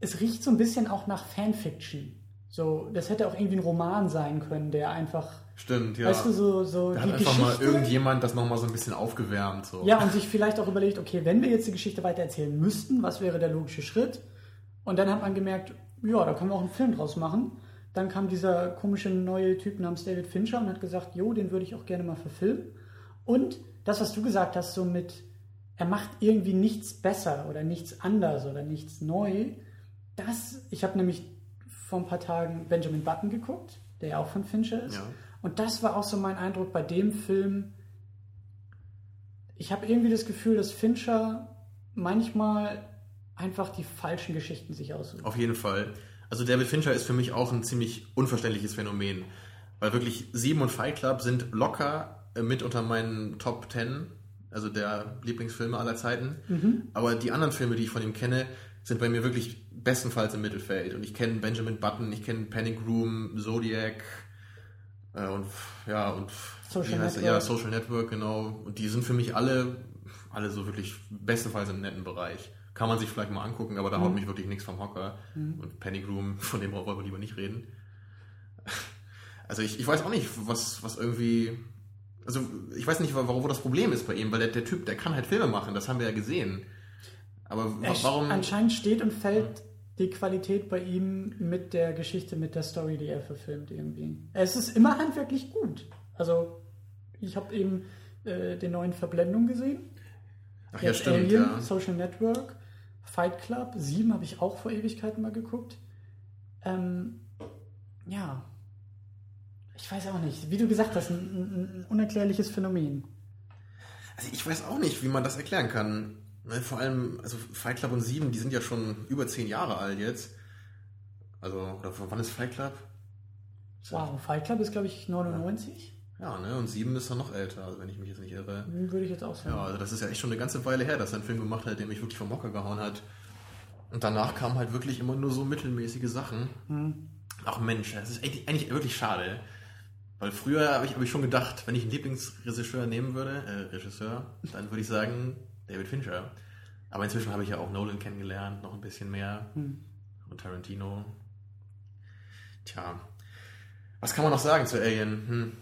es riecht so ein bisschen auch nach Fanfiction. So, das hätte auch irgendwie ein Roman sein können, der einfach, Stimmt, ja. weißt du, so, so da die hat einfach mal Geschichte. irgendjemand das nochmal so ein bisschen aufgewärmt. So. ja, und sich vielleicht auch überlegt, okay, wenn wir jetzt die Geschichte weitererzählen müssten, was wäre der logische Schritt? Und dann hat man gemerkt, ja, da können wir auch einen Film draus machen. Dann kam dieser komische neue Typ namens David Fincher und hat gesagt, jo, den würde ich auch gerne mal verfilmen. Und das, was du gesagt hast, so mit, er macht irgendwie nichts besser oder nichts anders oder nichts neu. Das, ich habe nämlich vor ein paar Tagen Benjamin Button geguckt, der ja auch von Fincher ist. Ja. Und das war auch so mein Eindruck bei dem Film. Ich habe irgendwie das Gefühl, dass Fincher manchmal einfach die falschen Geschichten sich aussucht. Auf jeden Fall. Also David Fincher ist für mich auch ein ziemlich unverständliches Phänomen. Weil wirklich Sieben und Fight Club sind locker äh, mit unter meinen Top 10, also der Lieblingsfilme aller Zeiten. Mhm. Aber die anderen Filme, die ich von ihm kenne, sind bei mir wirklich bestenfalls im Mittelfeld. Und ich kenne Benjamin Button, ich kenne Panic Room, Zodiac äh, und ja, und Social? Network. Ja, Social Network, genau. Und die sind für mich alle, alle so wirklich bestenfalls im netten Bereich. Kann man sich vielleicht mal angucken, aber da haut mich wirklich nichts vom Hocker. Und Panic Room, von dem wollen wir lieber nicht reden. Also ich, ich weiß auch nicht, was, was irgendwie. Also ich weiß nicht, wo, wo das Problem ist bei ihm, weil der, der Typ, der kann halt Filme machen, das haben wir ja gesehen. Aber wa- Er- warum. Anscheinend steht und fällt die Qualität bei ihm mit der Geschichte, mit der Story, die er verfilmt irgendwie. Es ist immer handwerklich gut. Also ich habe eben äh, den neuen Verblendung gesehen. Ach ja, stimmt, Alien, ja. Social Network, Fight Club, 7 habe ich auch vor Ewigkeiten mal geguckt. Ähm, ja. Ich weiß auch nicht. Wie du gesagt hast, ein, ein unerklärliches Phänomen. Also ich weiß auch nicht, wie man das erklären kann. Ne, Vor allem, also Fight Club und Sieben, die sind ja schon über zehn Jahre alt jetzt. Also, oder von wann ist Fight Club? Wow, Fight Club ist, glaube ich, 99. Ja, ne? Und Sieben ist dann noch älter, also wenn ich mich jetzt nicht irre. Hm, Würde ich jetzt auch sagen. Ja, also das ist ja echt schon eine ganze Weile her, dass er einen Film gemacht hat, der mich wirklich vom Hocker gehauen hat. Und danach kamen halt wirklich immer nur so mittelmäßige Sachen. Hm. Ach Mensch, das ist eigentlich, eigentlich wirklich schade. Weil früher habe ich, hab ich schon gedacht, wenn ich einen Lieblingsregisseur nehmen würde, äh, Regisseur, dann würde ich sagen David Fincher. Aber inzwischen habe ich ja auch Nolan kennengelernt, noch ein bisschen mehr. Hm. Und Tarantino. Tja, was kann man noch sagen zu Alien? Hm.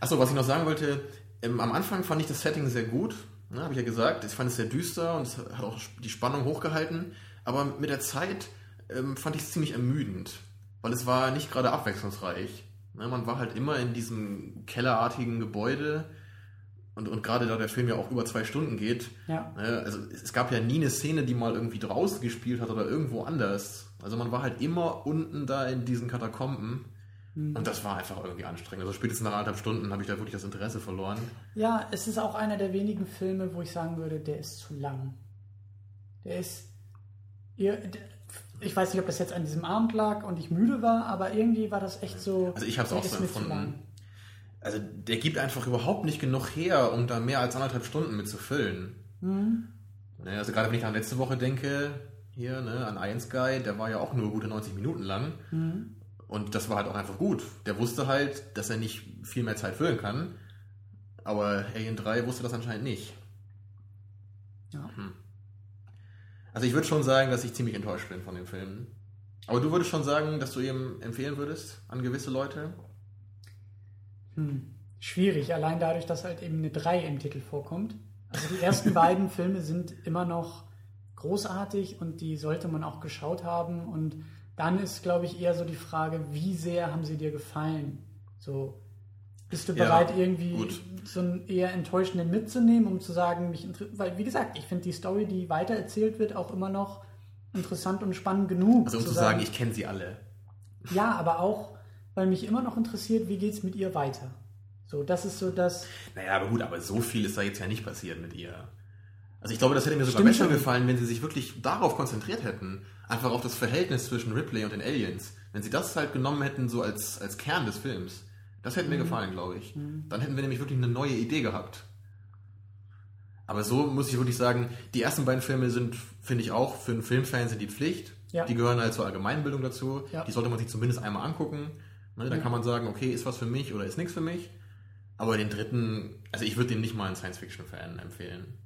Achso, was ich noch sagen wollte, ähm, am Anfang fand ich das Setting sehr gut, ne, habe ich ja gesagt. Ich fand es sehr düster und es hat auch die Spannung hochgehalten. Aber mit der Zeit ähm, fand ich es ziemlich ermüdend, weil es war nicht gerade abwechslungsreich. Ne, man war halt immer in diesem kellerartigen Gebäude und, und gerade da der Film ja auch über zwei Stunden geht, Ja. ne, also es gab ja nie eine Szene, die mal irgendwie draußen gespielt hat oder irgendwo anders. Also man war halt immer unten da in diesen Katakomben. Und das war einfach irgendwie anstrengend. Also spätestens nach anderthalb Stunden habe ich da wirklich das Interesse verloren. Ja, es ist auch einer der wenigen Filme, wo ich sagen würde, der ist zu lang. Der ist. Ich weiß nicht, ob das jetzt an diesem Abend lag und ich müde war, aber irgendwie war das echt so. Also ich habe es auch so empfunden. Also der gibt einfach überhaupt nicht genug her, um da mehr als anderthalb Stunden mit zu füllen. Mhm. Ne, also gerade wenn ich an letzte Woche denke, hier ne, an Iron Sky, der war ja auch nur gute 90 Minuten lang. Mhm. Und das war halt auch einfach gut. Der wusste halt, dass er nicht viel mehr Zeit füllen kann. Aber Alien 3 wusste das anscheinend nicht. Ja. Also ich würde schon sagen, dass ich ziemlich enttäuscht bin von dem Film. Aber du würdest schon sagen, dass du ihm empfehlen würdest an gewisse Leute? Hm. Schwierig, allein dadurch, dass halt eben eine 3 im Titel vorkommt. Also die ersten beiden Filme sind immer noch großartig und die sollte man auch geschaut haben. Und dann ist, glaube ich, eher so die Frage, wie sehr haben sie dir gefallen? So, bist du Ja, bereit, irgendwie gut. so einen eher enttäuschenden mitzunehmen, um zu sagen, mich inter- weil, wie gesagt, ich finde die Story, die weitererzählt wird, auch immer noch interessant und spannend genug. Also um zu sagen, ich kenne sie alle. ja, aber auch, weil mich immer noch interessiert, wie geht's mit ihr weiter? So, das ist so das. Naja, aber gut, aber so viel ist da jetzt ja nicht passiert mit ihr. Also ich glaube, das hätte mir sogar Stimmt besser schon. gefallen, wenn sie sich wirklich darauf konzentriert hätten. Einfach auf das Verhältnis zwischen Ripley und den Aliens. Wenn sie das halt genommen hätten, so als, als Kern des Films. Das hätte mir Mhm. gefallen, glaube ich. Dann hätten wir nämlich wirklich eine neue Idee gehabt. Aber so muss ich wirklich sagen, die ersten beiden Filme sind, finde ich auch, für einen Filmfan sind die Pflicht. Ja. Die gehören halt zur Allgemeinbildung dazu. Ja. Die sollte man sich zumindest einmal angucken. Ne, da kann man sagen, okay, ist was für mich oder ist nichts für mich. Aber den dritten, also ich würde den nicht mal einen Science-Fiction-Fan empfehlen.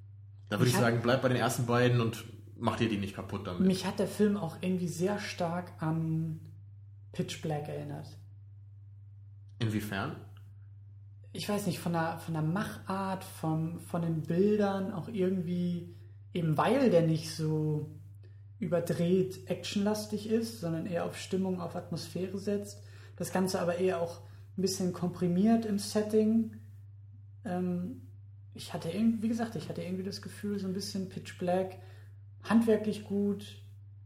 Da würde ich hat- sagen, bleib bei den ersten beiden und mach dir die nicht kaputt damit. Mich hat der Film auch irgendwie sehr stark an Pitch Black erinnert. Inwiefern? Ich weiß nicht, von der, von der Machart, von, von den Bildern, auch irgendwie, eben weil der nicht so überdreht actionlastig ist, sondern eher auf Stimmung, auf Atmosphäre setzt. Das Ganze aber eher auch ein bisschen komprimiert im Setting. Ähm, ich hatte irgendwie, wie gesagt, ich hatte irgendwie das Gefühl, so ein bisschen Pitch Black, handwerklich gut,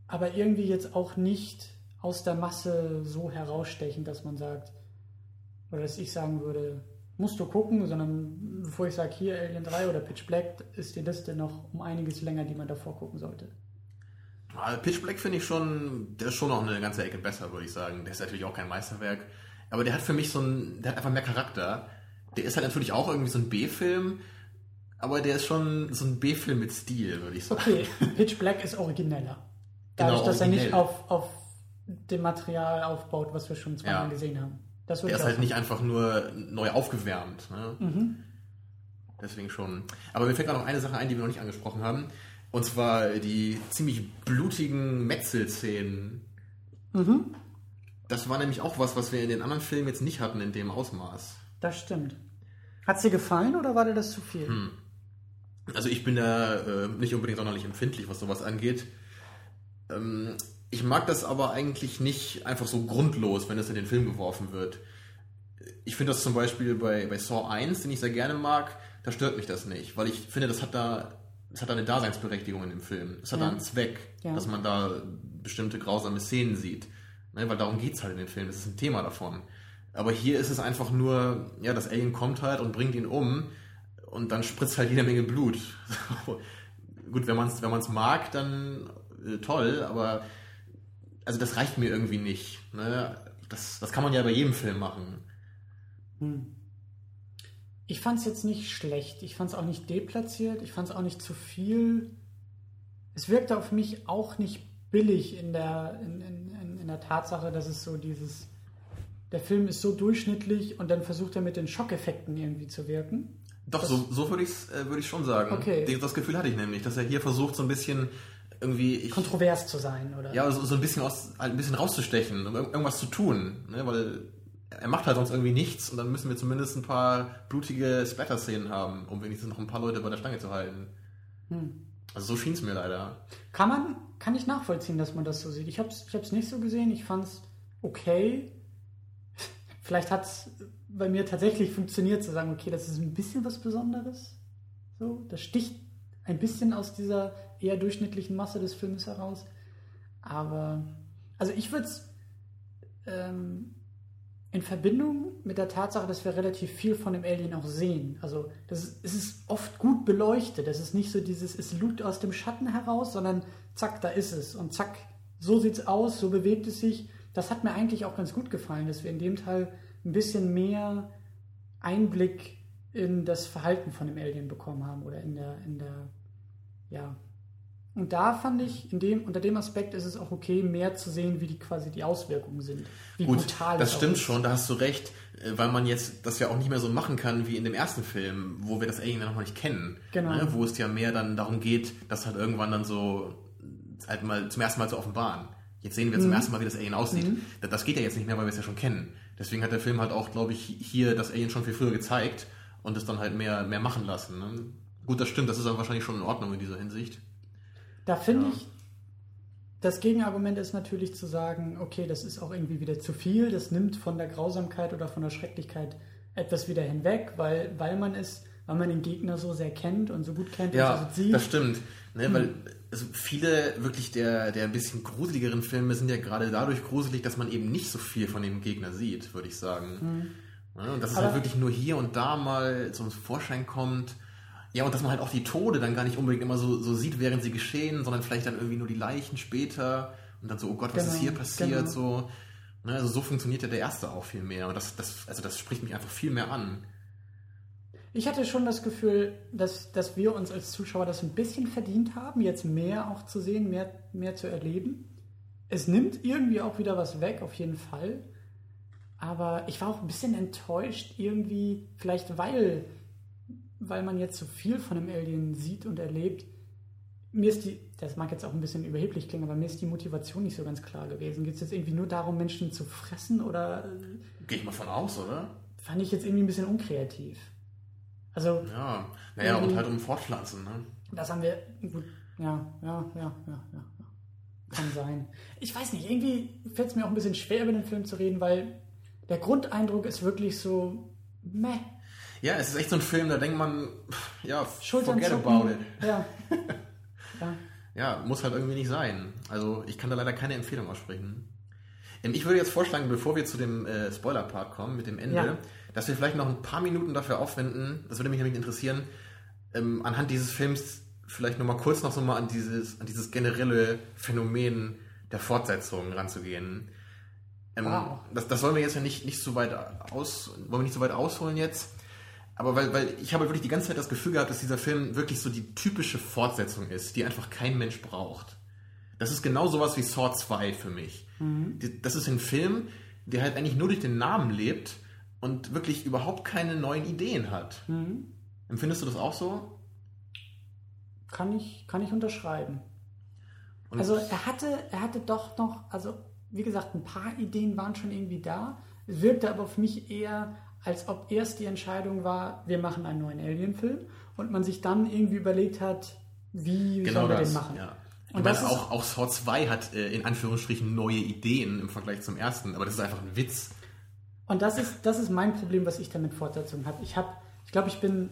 aber irgendwie jetzt auch nicht aus der Masse so herausstechen, dass man sagt, oder dass ich sagen würde, musst du gucken, sondern bevor ich sage, hier Alien 3 oder Pitch Black, ist die Liste noch um einiges länger, die man davor gucken sollte. Pitch Black finde ich schon, der ist schon noch eine ganze Ecke besser, würde ich sagen. Der ist natürlich auch kein Meisterwerk. Aber der hat für mich so ein, der hat einfach mehr Charakter. Der ist halt natürlich auch irgendwie so ein B-Film, aber der ist schon so ein B-Film mit Stil, würde ich sagen. Okay, Pitch Black ist origineller. Dadurch, Genau, dass er nicht originell. auf, auf dem Material aufbaut, was wir schon zweimal Ja. gesehen haben. Das Der ist halt sagen. nicht einfach nur neu aufgewärmt. Ne? Mhm. Deswegen schon. Aber mir fällt gerade noch eine Sache ein, die wir noch nicht angesprochen haben. Und zwar die ziemlich blutigen Metzelszenen. Mhm. Das war nämlich auch was, was wir in den anderen Filmen jetzt nicht hatten in dem Ausmaß. Das stimmt. Hat dir gefallen oder war dir das zu viel? Hm. Also ich bin da äh, nicht unbedingt sonderlich empfindlich, was sowas angeht. Ähm, ich mag das aber eigentlich nicht einfach so grundlos, wenn es in den Film geworfen wird. Ich finde das zum Beispiel bei, bei Saw 1, den ich sehr gerne mag, da stört mich das nicht, weil ich finde, das hat da, das hat eine Daseinsberechtigung in dem Film. Es hat Ja. einen Zweck, Ja. dass man da bestimmte grausame Szenen sieht. Ne, weil darum geht es halt in dem Film, das ist ein Thema davon. Aber hier ist es einfach nur, ja, das Alien kommt halt und bringt ihn um und dann spritzt halt jede Menge Blut. Gut, wenn man es wenn man's mag, dann äh, toll, aber also das reicht mir irgendwie nicht. Ne? Das, das kann man ja bei jedem Film machen. Hm. Ich fand es jetzt nicht schlecht. Ich fand es auch nicht deplatziert. Ich fand es auch nicht zu viel. Es wirkte auf mich auch nicht billig in der, in, in, in, der Tatsache, dass es so dieses. Der Film ist so durchschnittlich und dann versucht er mit den Schockeffekten irgendwie zu wirken. Doch, Das- so, so würde ich es äh, würd ich schon sagen. Okay. Das Gefühl hatte ich nämlich, dass er hier versucht, so ein bisschen irgendwie. Ich, Kontrovers zu sein, oder? ja, so, so ein bisschen aus, halt ein bisschen rauszustechen, um irg- irgendwas zu tun. Ne? Weil er macht halt sonst irgendwie nichts und dann müssen wir zumindest ein paar blutige Splatter-Szenen haben, um wenigstens noch ein paar Leute bei der Stange zu halten. Hm. Also so schien es mir leider. Kann man, kann ich nachvollziehen, dass man das so sieht. Ich habe es ich nicht so gesehen, ich fand es okay. Vielleicht hat es bei mir tatsächlich funktioniert, zu sagen, okay, das ist ein bisschen was Besonderes. So, das sticht ein bisschen aus dieser eher durchschnittlichen Masse des Films heraus. Aber, also ich würde es ähm, in Verbindung mit der Tatsache, dass wir relativ viel von dem Alien auch sehen. Also das ist, es ist oft gut beleuchtet. Das ist nicht so dieses, es lugt aus dem Schatten heraus, sondern zack, da ist es. Und zack, so sieht es aus, so bewegt es sich. Das hat mir eigentlich auch ganz gut gefallen, dass wir in dem Teil ein bisschen mehr Einblick in das Verhalten von dem Alien bekommen haben oder in der, in der, ja, und da fand ich, in dem, unter dem Aspekt ist es auch okay, mehr zu sehen, wie die quasi die Auswirkungen sind. Wie Gut, brutal das stimmt schon, da hast du recht, äh, weil man jetzt das ja auch nicht mehr so machen kann wie in dem ersten Film, wo wir das Alien ja noch nicht kennen. Genau. Ne? Wo es ja mehr dann darum geht, das halt irgendwann dann so halt mal zum ersten Mal zu offenbaren. Jetzt sehen wir mhm. zum ersten Mal, wie das Alien aussieht. Mhm. Das geht ja jetzt nicht mehr, weil wir es ja schon kennen. Deswegen hat der Film halt auch, glaube ich, hier das Alien schon viel früher gezeigt und es dann halt mehr, mehr machen lassen. Ne? Gut, das stimmt, das ist aber wahrscheinlich schon in Ordnung in dieser Hinsicht. Da finde ja. ich, das Gegenargument ist natürlich zu sagen, okay, das ist auch irgendwie wieder zu viel, das nimmt von der Grausamkeit oder von der Schrecklichkeit etwas wieder hinweg, weil, weil man es, weil man den Gegner so sehr kennt und so gut kennt ja, und so sieht. Das stimmt. Ne, hm. Weil also viele wirklich der, der ein bisschen gruseligeren Filme sind ja gerade dadurch gruselig, dass man eben nicht so viel von dem Gegner sieht, würde ich sagen. Hm. Ja, und dass es halt wirklich nur hier und da mal zum Vorschein kommt. Ja, und dass man halt auch die Tode dann gar nicht unbedingt immer so, so sieht, während sie geschehen, sondern vielleicht dann irgendwie nur die Leichen später und dann so, oh Gott, was genau, ist hier passiert? Genau. So. Ne, also so funktioniert ja der erste auch viel mehr. Und das, das, also das spricht mich einfach viel mehr an. Ich hatte schon das Gefühl, dass, dass wir uns als Zuschauer das ein bisschen verdient haben, jetzt mehr auch zu sehen, mehr, mehr zu erleben. Es nimmt irgendwie auch wieder was weg, auf jeden Fall. Aber ich war auch ein bisschen enttäuscht, irgendwie, vielleicht weil weil man jetzt so viel von einem Alien sieht und erlebt, mir ist die, das mag jetzt auch ein bisschen überheblich klingen, aber mir ist die Motivation nicht so ganz klar gewesen. Geht es jetzt irgendwie nur darum, Menschen zu fressen oder. Gehe ich mal von aus, oder? Fand ich jetzt irgendwie ein bisschen unkreativ. Also. Ja, naja, und halt um Fortpflanzen, ne? Das haben wir. Gut, ja, ja, ja, ja, ja. Kann sein. Ich weiß nicht, irgendwie fällt es mir auch ein bisschen schwer, über den Film zu reden, weil der Grundeindruck ist wirklich so meh. Ja, es ist echt so ein Film, da denkt man, ja, Schultern forget zucken. about it. Ja. ja. ja, muss halt irgendwie nicht sein. Also ich kann da leider keine Empfehlung aussprechen. Ähm, ich würde jetzt vorschlagen, bevor wir zu dem äh, Spoiler-Part kommen, mit dem Ende, ja. dass wir vielleicht noch ein paar Minuten dafür aufwenden, das würde mich nämlich interessieren, ähm, anhand dieses Films vielleicht nochmal kurz noch so mal an dieses, an dieses generelle Phänomen der Fortsetzung ranzugehen. Ähm, wow. das, das wollen wir jetzt ja nicht, nicht so weit aus, wollen wir nicht so weit ausholen jetzt. Aber weil, weil ich habe wirklich die ganze Zeit das Gefühl gehabt, dass dieser Film wirklich so die typische Fortsetzung ist, die einfach kein Mensch braucht. Das ist genau sowas wie Saw 2 für mich. Mhm. Das ist ein Film, der halt eigentlich nur durch den Namen lebt und wirklich überhaupt keine neuen Ideen hat. Mhm. Empfindest du das auch so? Kann ich, kann ich unterschreiben. Und also er hatte, er hatte doch noch, also wie gesagt, ein paar Ideen waren schon irgendwie da. Es wirkte aber auf mich eher als ob erst die Entscheidung war, wir machen einen neuen Alien-Film und man sich dann irgendwie überlegt hat, wie genau sollen wir das, den machen. Ja. Und meine, auch, auch Saw 2 hat äh, in Anführungsstrichen neue Ideen im Vergleich zum ersten, aber das ist einfach ein Witz. Und das ist, das ist mein Problem, was ich damit Fortsetzungen habe. Ich habe, ich glaube, ich bin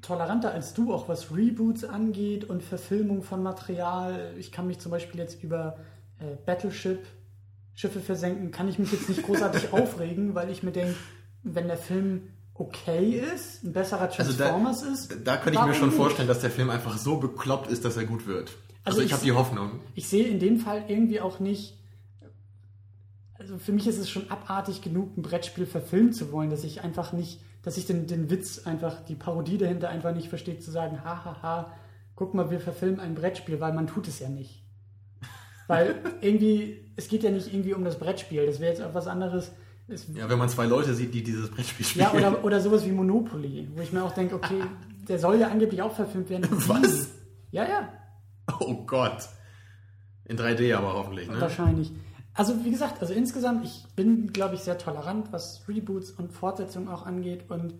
toleranter als du, auch was Reboots angeht und Verfilmung von Material. Ich kann mich zum Beispiel jetzt über äh, Battleship, Schiffe versenken, kann ich mich jetzt nicht großartig aufregen, weil ich mir denke, wenn der Film okay ist, ein besserer Transformers also da, ist. Da könnte ich mir schon vorstellen, dass der Film einfach so bekloppt ist, dass er gut wird. Also, also ich, ich habe die Hoffnung. Ich sehe in dem Fall irgendwie auch nicht. Also für mich ist es schon abartig genug, ein Brettspiel verfilmen zu wollen, dass ich einfach nicht, dass ich den, den Witz einfach, die Parodie dahinter einfach nicht verstehe, zu sagen, hahaha, ha, ha, guck mal, wir verfilmen ein Brettspiel, weil man tut es ja nicht. Weil irgendwie, es geht ja nicht irgendwie um das Brettspiel. Das wäre jetzt etwas anderes ja, wenn man zwei Leute sieht, die dieses Brettspiel spielen. Ja, oder, oder sowas wie Monopoly, wo ich mir auch denke, okay, der soll ja angeblich auch verfilmt werden. Was? Ja, ja. Oh Gott. In 3D aber hoffentlich, ne? Wahrscheinlich. Also wie gesagt, also insgesamt, ich bin, glaube ich, sehr tolerant, was Reboots und Fortsetzungen auch angeht. Und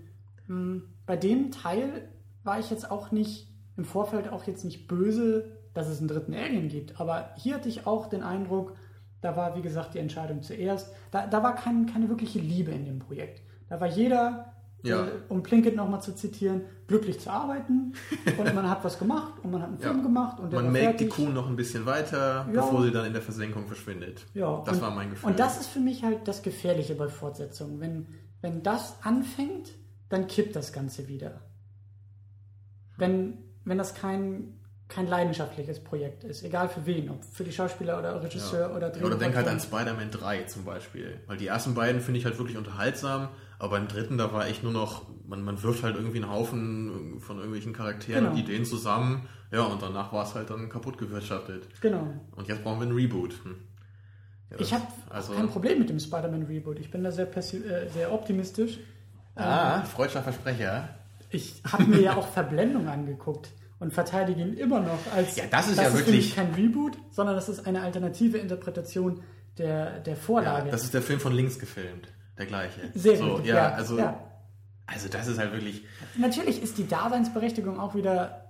mh, bei dem Teil war ich jetzt auch nicht im Vorfeld auch jetzt nicht böse, dass es einen dritten Alien gibt. Aber hier hatte ich auch den Eindruck, da war, wie gesagt, die Entscheidung zuerst. Da, da war kein, keine wirkliche Liebe in dem Projekt. Da war jeder, Ja. äh, um Plinkett nochmal zu zitieren, glücklich zu arbeiten. und man hat was gemacht und man hat einen Ja. Film gemacht und Man melkt die. Kuh noch ein bisschen weiter, Ja. bevor sie dann in der Versenkung verschwindet. Ja, Das und, war mein Gefühl. Und das ist für mich halt das Gefährliche bei Fortsetzungen. Wenn, wenn das anfängt, dann kippt das Ganze wieder. Wenn, wenn das kein, kein leidenschaftliches Projekt ist, egal für wen, ob für die Schauspieler oder Regisseur oder Ja, oder denk halt an. Spider-Man 3 zum Beispiel. Weil die ersten beiden finde ich halt wirklich unterhaltsam, aber beim dritten, da war echt nur noch, man, man wirft halt irgendwie einen Haufen von irgendwelchen Charakteren Genau. und Ideen zusammen. Ja, und danach war es halt dann kaputt gewirtschaftet. Genau. Und jetzt brauchen wir einen Reboot. Hm. Ja, Ich habe also, kein Problem mit dem Spider-Man-Reboot. Ich bin da sehr, äh, sehr optimistisch. Ah, freudscher Versprecher. Ich habe mir ja auch Verblendung angeguckt und verteidige ihn immer noch als. Ja, das ist ja für wirklich- kein Reboot, sondern das ist eine alternative Interpretation der, der Ja, Vorlage. das ist der Film von links gefilmt. Der gleiche. Sehr so, gut. ja, also, ja. also das ist halt wirklich. Natürlich ist die Daseinsberechtigung auch wieder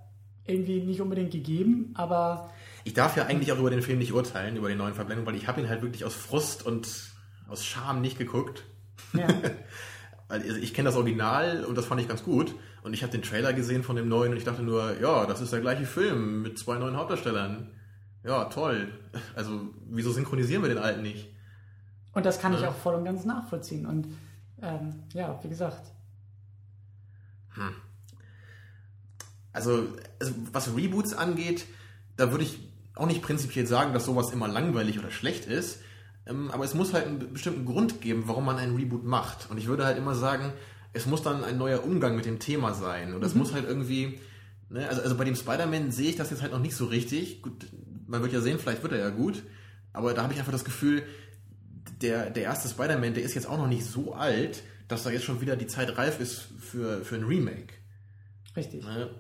irgendwie nicht unbedingt gegeben, aber Ich darf ja eigentlich auch über den Film nicht urteilen, über die neuen Verblendungen, weil ich habe ihn halt wirklich aus Frust und aus Scham nicht geguckt. ja, also ich kenne das Original und das fand ich ganz gut. Und ich habe den Trailer gesehen von dem neuen und ich dachte nur, ja, das ist der gleiche Film mit zwei neuen Hauptdarstellern. Ja, toll. Also, wieso synchronisieren wir den alten nicht? und das kann ich Ja. auch voll und ganz nachvollziehen. Und ähm, ja, wie gesagt, Also, also, was Reboots angeht, da würde ich auch nicht prinzipiell sagen, dass sowas immer langweilig oder schlecht ist. Ähm, aber es muss halt einen bestimmten Grund geben, warum man einen Reboot macht. Und ich würde halt immer sagen, es muss dann ein neuer Umgang mit dem Thema sein. Und es muss halt irgendwie, ne, also, also bei dem Spider-Man sehe ich das jetzt halt noch nicht so richtig. Gut, man wird ja sehen, vielleicht wird er ja gut. Aber da habe ich einfach das Gefühl, der, der erste Spider-Man, der ist jetzt auch noch nicht so alt, dass da jetzt schon wieder die Zeit reif ist für, für ein Remake. richtig. Ne?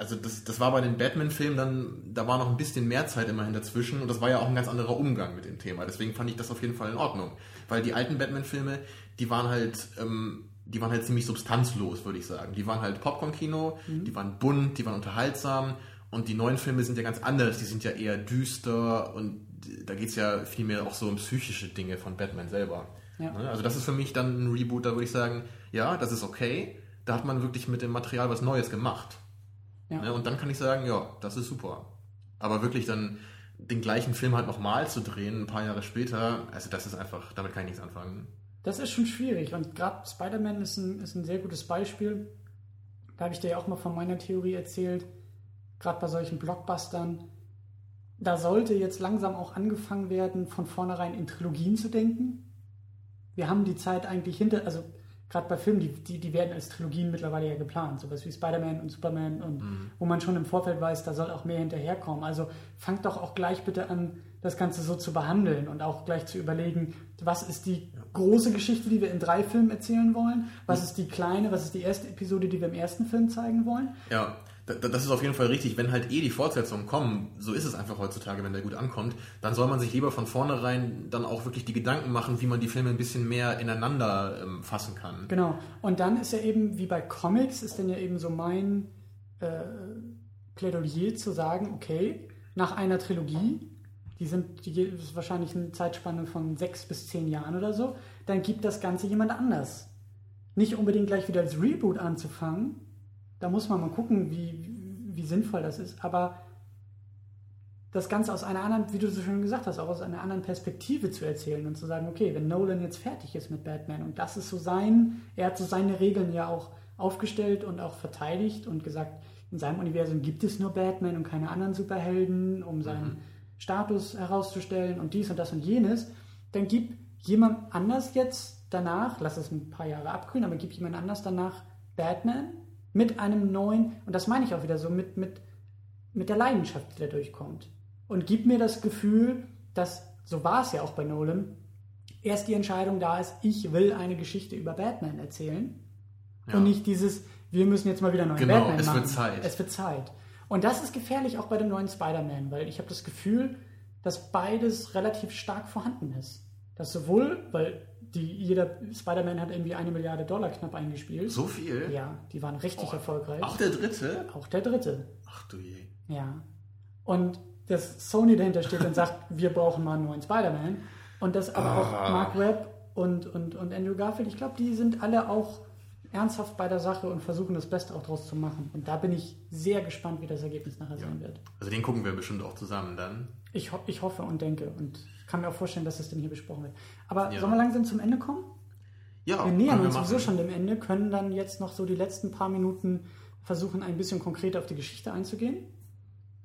Also das, das war bei den Batman-Filmen dann, da war noch ein bisschen mehr Zeit immerhin dazwischen und das war ja auch ein ganz anderer Umgang mit dem Thema. Deswegen fand ich das auf jeden Fall in Ordnung. Weil die alten Batman-Filme, die waren halt, ähm, die waren halt ziemlich substanzlos, würde ich sagen. Die waren halt Popcorn-Kino, die waren bunt, die waren unterhaltsam und die neuen Filme sind ja ganz anders. Die sind ja eher düster und da geht es ja viel mehr auch so um psychische Dinge von Batman selber. Ja. Ne? Also das ist für mich dann ein Reboot, da würde ich sagen, ja, das ist okay. Da hat man wirklich mit dem Material was Neues gemacht. Ja. Ne? Und dann kann ich sagen, ja, das ist super. Aber wirklich dann den gleichen Film halt nochmal zu drehen, ein paar Jahre später, also das ist einfach, damit kann ich nichts anfangen. Das ist schon schwierig und gerade Spider-Man ist ein, ist ein sehr gutes Beispiel. Da habe ich dir ja auch mal von meiner Theorie erzählt, gerade bei solchen Blockbustern. Da sollte jetzt langsam auch angefangen werden, von vornherein in Trilogien zu denken. Wir haben die Zeit eigentlich hinter, also gerade bei Filmen, die, die, die werden als Trilogien mittlerweile ja geplant, sowas wie Spider-Man und Superman und wo man schon im Vorfeld weiß, da soll auch mehr hinterherkommen. Also fangt doch auch gleich bitte an, das Ganze so zu behandeln und auch gleich zu überlegen, was ist die große Geschichte, die wir in drei Filmen erzählen wollen, was ist die kleine, was ist die erste Episode, die wir im ersten Film zeigen wollen. Ja, das ist auf jeden Fall richtig. Wenn halt eh die Fortsetzungen kommen, so ist es einfach heutzutage, wenn der gut ankommt, dann soll man sich lieber von vornherein dann auch wirklich die Gedanken machen, wie man die Filme ein bisschen mehr ineinander ähm, fassen kann. Genau. Und dann ist ja eben, wie bei Comics, ist dann ja eben so mein äh, Plädoyer zu sagen, okay, nach einer Trilogie, die sind, die ist wahrscheinlich eine Zeitspanne von sechs bis zehn Jahren oder so, dann gibt das Ganze jemand anders. Nicht unbedingt gleich wieder als Reboot anzufangen. Da muss man mal gucken, wie, wie sinnvoll das ist. Aber das Ganze aus einer anderen, wie du so schön gesagt hast, auch aus einer anderen Perspektive zu erzählen und zu sagen, okay, wenn Nolan jetzt fertig ist mit Batman und das ist so sein, er hat so seine Regeln ja auch aufgestellt und auch verteidigt und gesagt, in seinem Universum gibt es nur Batman und keine anderen Superhelden, um seinen Status herauszustellen und dies und das und jenes, dann gibt jemand anders jetzt danach, lass es ein paar Jahre abkühlen, aber gibt jemand anders danach Batman mit einem neuen, und das meine ich auch wieder so, mit, mit, mit der Leidenschaft, die da durchkommt. Und gibt mir das Gefühl, dass, so war es ja auch bei Nolan, erst die Entscheidung da ist, ich will eine Geschichte über Batman erzählen Ja. und nicht dieses, wir müssen jetzt mal wieder neuen Genau, Batman es machen. wird Zeit. Es wird Zeit. Und das ist gefährlich auch bei dem neuen Spider-Man, weil ich habe das Gefühl, dass beides relativ stark vorhanden ist. Dass sowohl, weil die, jeder Spider-Man hat irgendwie eine Milliarde Dollar knapp eingespielt. So viel? Ja, die waren richtig Oh, erfolgreich. Auch der dritte? Auch der dritte. Ach du je. Ja. Und dass Sony dahinter steht und sagt, wir brauchen mal einen neuen Spider-Man. Und dass aber auch Ah. Mark Webb und, und, und Andrew Garfield, ich glaube, die sind alle auch ernsthaft bei der Sache und versuchen das Beste auch draus zu machen. Und da bin ich sehr gespannt, wie das Ergebnis nachher sein wird. Also den gucken wir bestimmt auch zusammen dann. Ich, ho ich hoffe und denke und kann mir auch vorstellen, dass das dann hier besprochen wird. Aber Ja. sollen wir langsam zum Ende kommen? Ja, Wir nähern uns sowieso schon dem Ende, können dann jetzt noch so die letzten paar Minuten versuchen, ein bisschen konkreter auf die Geschichte einzugehen.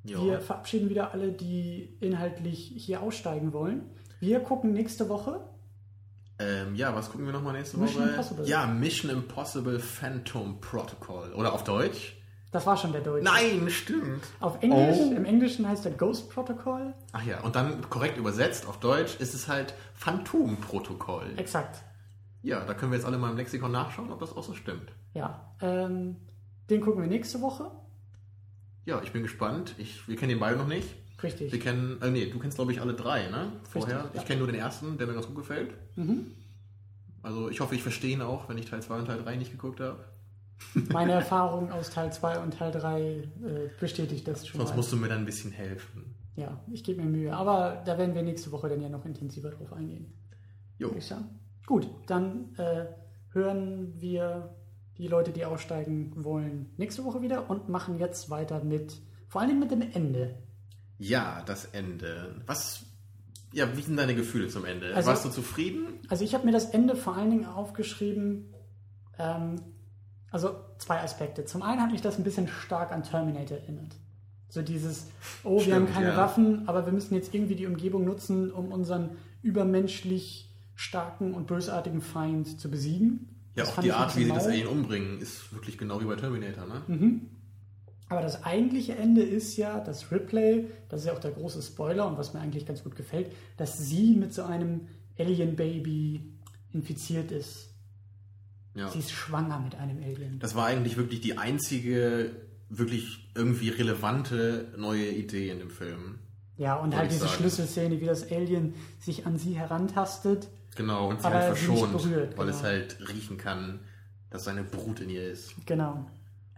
Ja. Wir verabschieden wieder alle, die inhaltlich hier aussteigen wollen. Wir gucken nächste Woche. Ähm, ja, was gucken wir nochmal nächste Mission Woche? Impossible. Ja, Mission Impossible Phantom Protocol. Oder auf Deutsch? Das war schon der Deutsche. Nein, stimmt. Auf Englisch, Oh. im Englischen heißt der Ghost Protocol. Ach ja, und dann korrekt übersetzt auf Deutsch ist es halt Phantom-Protokoll. Exakt. Ja, da können wir jetzt alle mal im Lexikon nachschauen, ob das auch so stimmt. Ja. Ähm, den gucken wir nächste Woche. Ja, ich bin gespannt. Ich, wir kennen den beide noch nicht. Wir Richtig. kennen, äh, nee, du kennst glaube ich alle drei, ne? Vorher. Richtig, ja. Ich kenne nur den ersten, der mir ganz gut gefällt. Mhm. Also ich hoffe, ich verstehe ihn auch, wenn ich Teil 2 und Teil 3 nicht geguckt habe. Meine Erfahrung aus Teil 2 und Teil 3 äh, bestätigt das schon Sonst mal. musst du mir dann ein bisschen helfen. Ja, ich gebe mir Mühe. Aber da werden wir nächste Woche dann ja noch intensiver drauf eingehen. Jo. Gut, dann äh, hören wir die Leute, die aussteigen wollen, nächste Woche wieder und machen jetzt weiter mit, vor allem mit dem Ende. Ja, das Ende. Was, ja, wie sind deine Gefühle zum Ende? Also- Warst du zufrieden? Also ich habe mir das Ende vor allen Dingen aufgeschrieben, ähm, also zwei Aspekte. Zum einen hat mich das ein bisschen stark an Terminator erinnert. So dieses, oh, wir Stimmt, haben keine ja. Waffen, aber wir müssen jetzt irgendwie die Umgebung nutzen, um unseren übermenschlich starken und bösartigen Feind zu besiegen. Ja, Das auch die Art, wie sie das. Alien umbringen, ist wirklich genau wie bei Terminator, ne? Mhm. Aber das eigentliche Ende ist ja, dass Ripley, das ist ja auch der große Spoiler und was mir eigentlich ganz gut gefällt, dass sie mit so einem Alien-Baby infiziert ist. Ja. Sie ist schwanger mit einem Alien. Das war eigentlich wirklich die einzige, wirklich irgendwie relevante neue Idee in dem Film. Ja, und halt diese sagen. Schlüsselszene, wie das Alien sich an sie herantastet. Genau, und sie Aber halt sie verschont, berührt, weil genau. es halt riechen kann, dass seine Brut in ihr ist. Genau.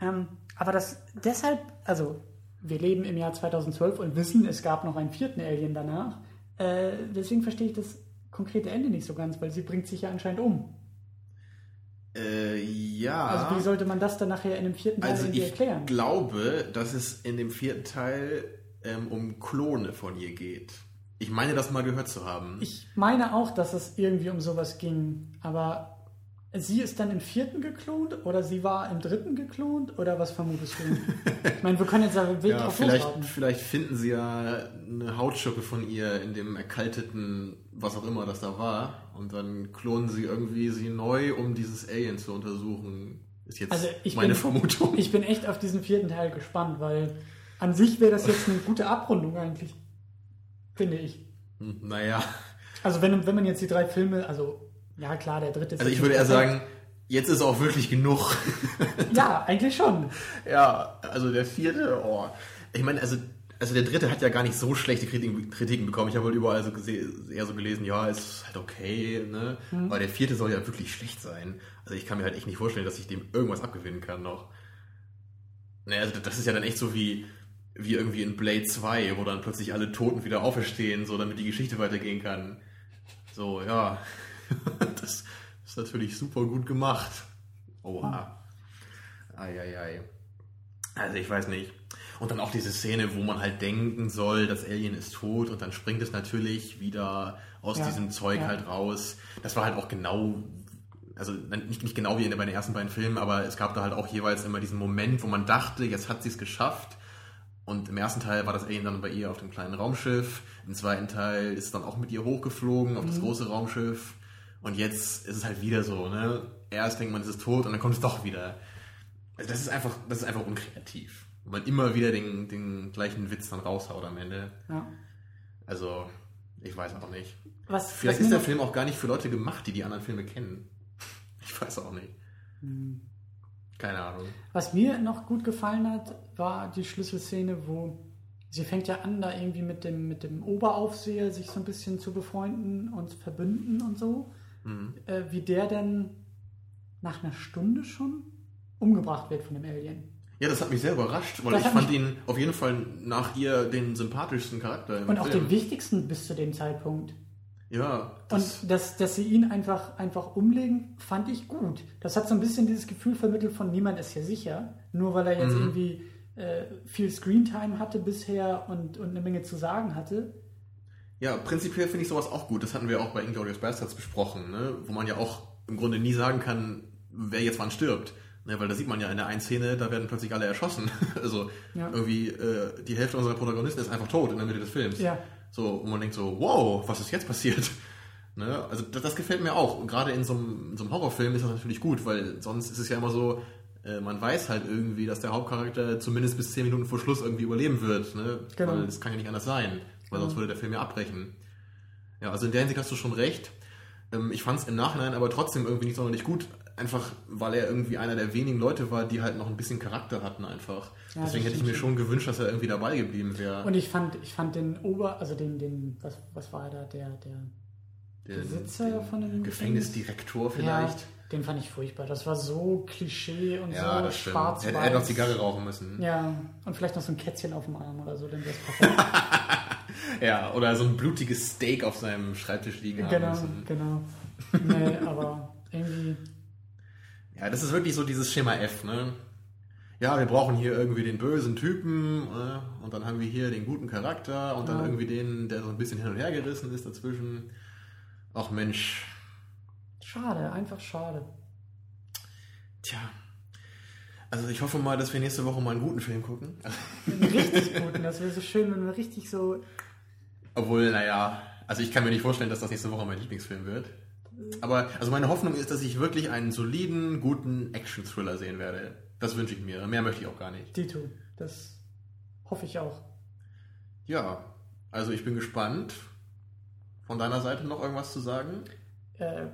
Ähm, aber das deshalb, also wir leben im Jahr 2012 und wissen, es gab noch einen vierten Alien danach. Äh, deswegen verstehe ich das konkrete Ende nicht so ganz, weil sie bringt sich ja anscheinend um. Äh, ja. Also wie sollte man das dann nachher in dem vierten Teil Also irgendwie ich erklären? glaube, dass es in dem vierten Teil ähm, um Klone von ihr geht. Ich meine, das mal gehört zu haben. Ich meine auch, dass es irgendwie um sowas ging, aber sie ist dann im vierten geklont oder sie war im dritten geklont oder was vermutest du? ich meine, wir können jetzt da wild ja, drauf vielleicht, losraten. vielleicht finden sie ja eine Hautschuppe von ihr in dem erkalteten, was auch immer das da war. Und dann klonen sie irgendwie sie neu, um dieses Alien zu untersuchen. Ist jetzt Also ich meine bin- Vermutung. Ich bin echt auf diesen vierten Teil gespannt, weil an sich wäre das jetzt eine gute Abrundung eigentlich. Finde ich. Hm, naja. Also wenn, wenn man jetzt die drei Filme, also ja klar, der dritte ist Also ich würde eher sagen, jetzt ist auch wirklich genug. Ja, eigentlich schon. Ja, also der vierte, oh. Ich meine, also, also der dritte hat ja gar nicht so schlechte Kritiken, Kritiken bekommen. Ich habe halt überall so eher so gelesen, ja, ist halt okay, ne? Aber der vierte soll ja wirklich schlecht sein. Also ich kann mir halt echt nicht vorstellen, dass ich dem irgendwas abgewinnen kann noch. Naja, also das ist ja dann echt so wie, wie irgendwie in Blade 2, wo dann plötzlich alle Toten wieder auferstehen, so damit die Geschichte weitergehen kann. So, ja. das ist natürlich super gut gemacht. Oha. Eieiei. Also ich weiß nicht. Und dann auch diese Szene, wo man halt denken soll, das Alien ist tot und dann springt es natürlich wieder aus Ja, diesem Zeug ja. halt raus. Das war halt auch genau, also nicht, nicht genau wie in, bei den ersten beiden Filmen, aber es gab da halt auch jeweils immer diesen Moment, wo man dachte, jetzt hat sie es geschafft. Und im ersten Teil war das Alien dann bei ihr auf dem kleinen Raumschiff. Im zweiten Teil ist es dann auch mit ihr hochgeflogen auf Mhm. das große Raumschiff. Und jetzt ist es halt wieder so, ne? Erst denkt man, es ist tot und dann kommt es doch wieder. Also das ist einfach, das ist einfach unkreativ. Weil man immer wieder den, den gleichen Witz dann raushaut am Ende. Ja. Also, ich weiß auch nicht. Was, Vielleicht ist der Film auch gar nicht für Leute gemacht, die die anderen Filme kennen. Ich weiß auch nicht. Hm. Keine Ahnung. Was mir noch gut gefallen hat, war die Schlüsselszene, wo sie fängt ja an, da irgendwie mit dem, mit dem Oberaufseher sich so ein bisschen zu befreunden und verbünden und so. Mhm. Äh, wie der denn nach einer Stunde schon umgebracht wird von dem Alien. Ja, das hat mich sehr überrascht, weil Das ich fand ihn auf jeden Fall nach ihr den sympathischsten Charakter im Und auch Film. den wichtigsten bis zu dem Zeitpunkt. ja, das, Und dass, dass sie ihn einfach, einfach umlegen, fand ich gut. Das hat so ein bisschen dieses Gefühl vermittelt von niemand ist hier sicher. Nur weil er jetzt Mhm. irgendwie äh, viel Screentime hatte bisher und, und eine Menge zu sagen hatte. Ja, prinzipiell finde ich sowas auch gut. Das hatten wir auch bei Inglourious Bastards besprochen, ne? wo man ja auch im Grunde nie sagen kann, wer jetzt wann stirbt. Ne? Weil da sieht man ja in der einen Szene, da werden plötzlich alle erschossen. also Ja. irgendwie äh, die Hälfte unserer Protagonisten ist einfach tot in der Mitte des Films. Ja. So, und man denkt so, wow, was ist jetzt passiert? Ne? Also das, das gefällt mir auch. Und gerade in so, einem, in so einem Horrorfilm ist das natürlich gut, weil sonst ist es ja immer so, äh, man weiß halt irgendwie, dass der Hauptcharakter zumindest bis 10 Minuten vor Schluss irgendwie überleben wird. Ne? Genau. Weil es kann ja nicht anders sein, weil sonst würde der Film ja abbrechen. Ja, also in der Hinsicht hast du schon recht. Ähm, ich fand es im Nachhinein aber trotzdem irgendwie nicht sonderlich gut, einfach weil er irgendwie einer der wenigen Leute war, die halt noch ein bisschen Charakter hatten einfach. Ja, Deswegen das hätte ich mir schon gewünscht, dass er irgendwie dabei geblieben wäre. Und ich fand, ich fand den Ober, also den, den, was, was war er da, der, der Den- Besitzer von dem Gefängnisdirektor vielleicht. Ja, den fand ich furchtbar. Das war so Klischee und Ja, so das schwarz Er hätte- er hätte noch Zigarre rauchen müssen. Ja, und vielleicht noch so ein Kätzchen auf dem Arm oder so, dann wäre es perfekt. Ja, oder so ein blutiges Steak auf seinem Schreibtisch liegen haben genau, genau. Nee, aber irgendwie, Ja, das ist wirklich so dieses Schema F, ne? Ja, wir brauchen hier irgendwie den bösen Typen äh, und dann haben wir hier den guten Charakter und dann Ja. irgendwie den, der so ein bisschen hin und her gerissen ist dazwischen. Ach Mensch, schade, einfach schade. tja. Also ich hoffe mal, dass wir nächste Woche mal einen guten Film gucken. Einen richtig guten, das wäre so schön, wenn wir richtig so, Obwohl, naja, also ich kann mir nicht vorstellen, dass das nächste Woche mein Lieblingsfilm wird. Aber also meine Hoffnung ist, dass ich wirklich einen soliden, guten Action-Thriller sehen werde. Das wünsche ich mir. Mehr möchte ich auch gar nicht. Dito, das hoffe ich auch. Ja, also ich bin gespannt. Von deiner Seite noch irgendwas zu sagen? Äh,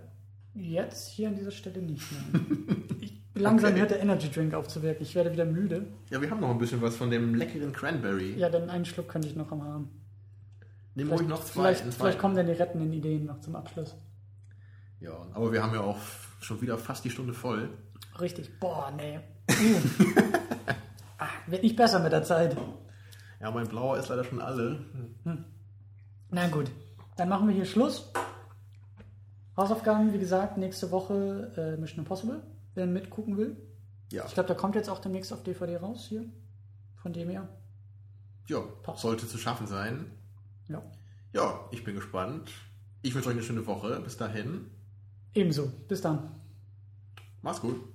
jetzt hier an dieser Stelle nicht mehr. Langsam Okay. hört der Energy Drink auf zu wirken. Ich werde wieder müde. Ja, wir haben noch ein bisschen was von dem leckeren Cranberry. Ja, dann einen Schluck könnte ich noch am haben. Nehmen ruhig noch zwei. vielleicht, vielleicht kommen dann die rettenden Ideen noch zum Abschluss. Ja, aber wir haben ja auch schon wieder fast die Stunde voll. Richtig. Boah, nee. Uh. ah, wird nicht besser mit der Zeit. Ja, mein blauer ist leider schon alle. Na gut, dann machen wir hier Schluss. Hausaufgaben, wie gesagt, nächste Woche äh, Mission Impossible, wer mitgucken will. Ja, Ich glaube, da kommt jetzt auch demnächst auf DVD raus hier. Von dem her. ja Passt. sollte zu schaffen sein. Ja. Ja, ich bin gespannt. Ich wünsche euch eine schöne Woche. Bis dahin. Ebenso. Bis dann. Mach's gut.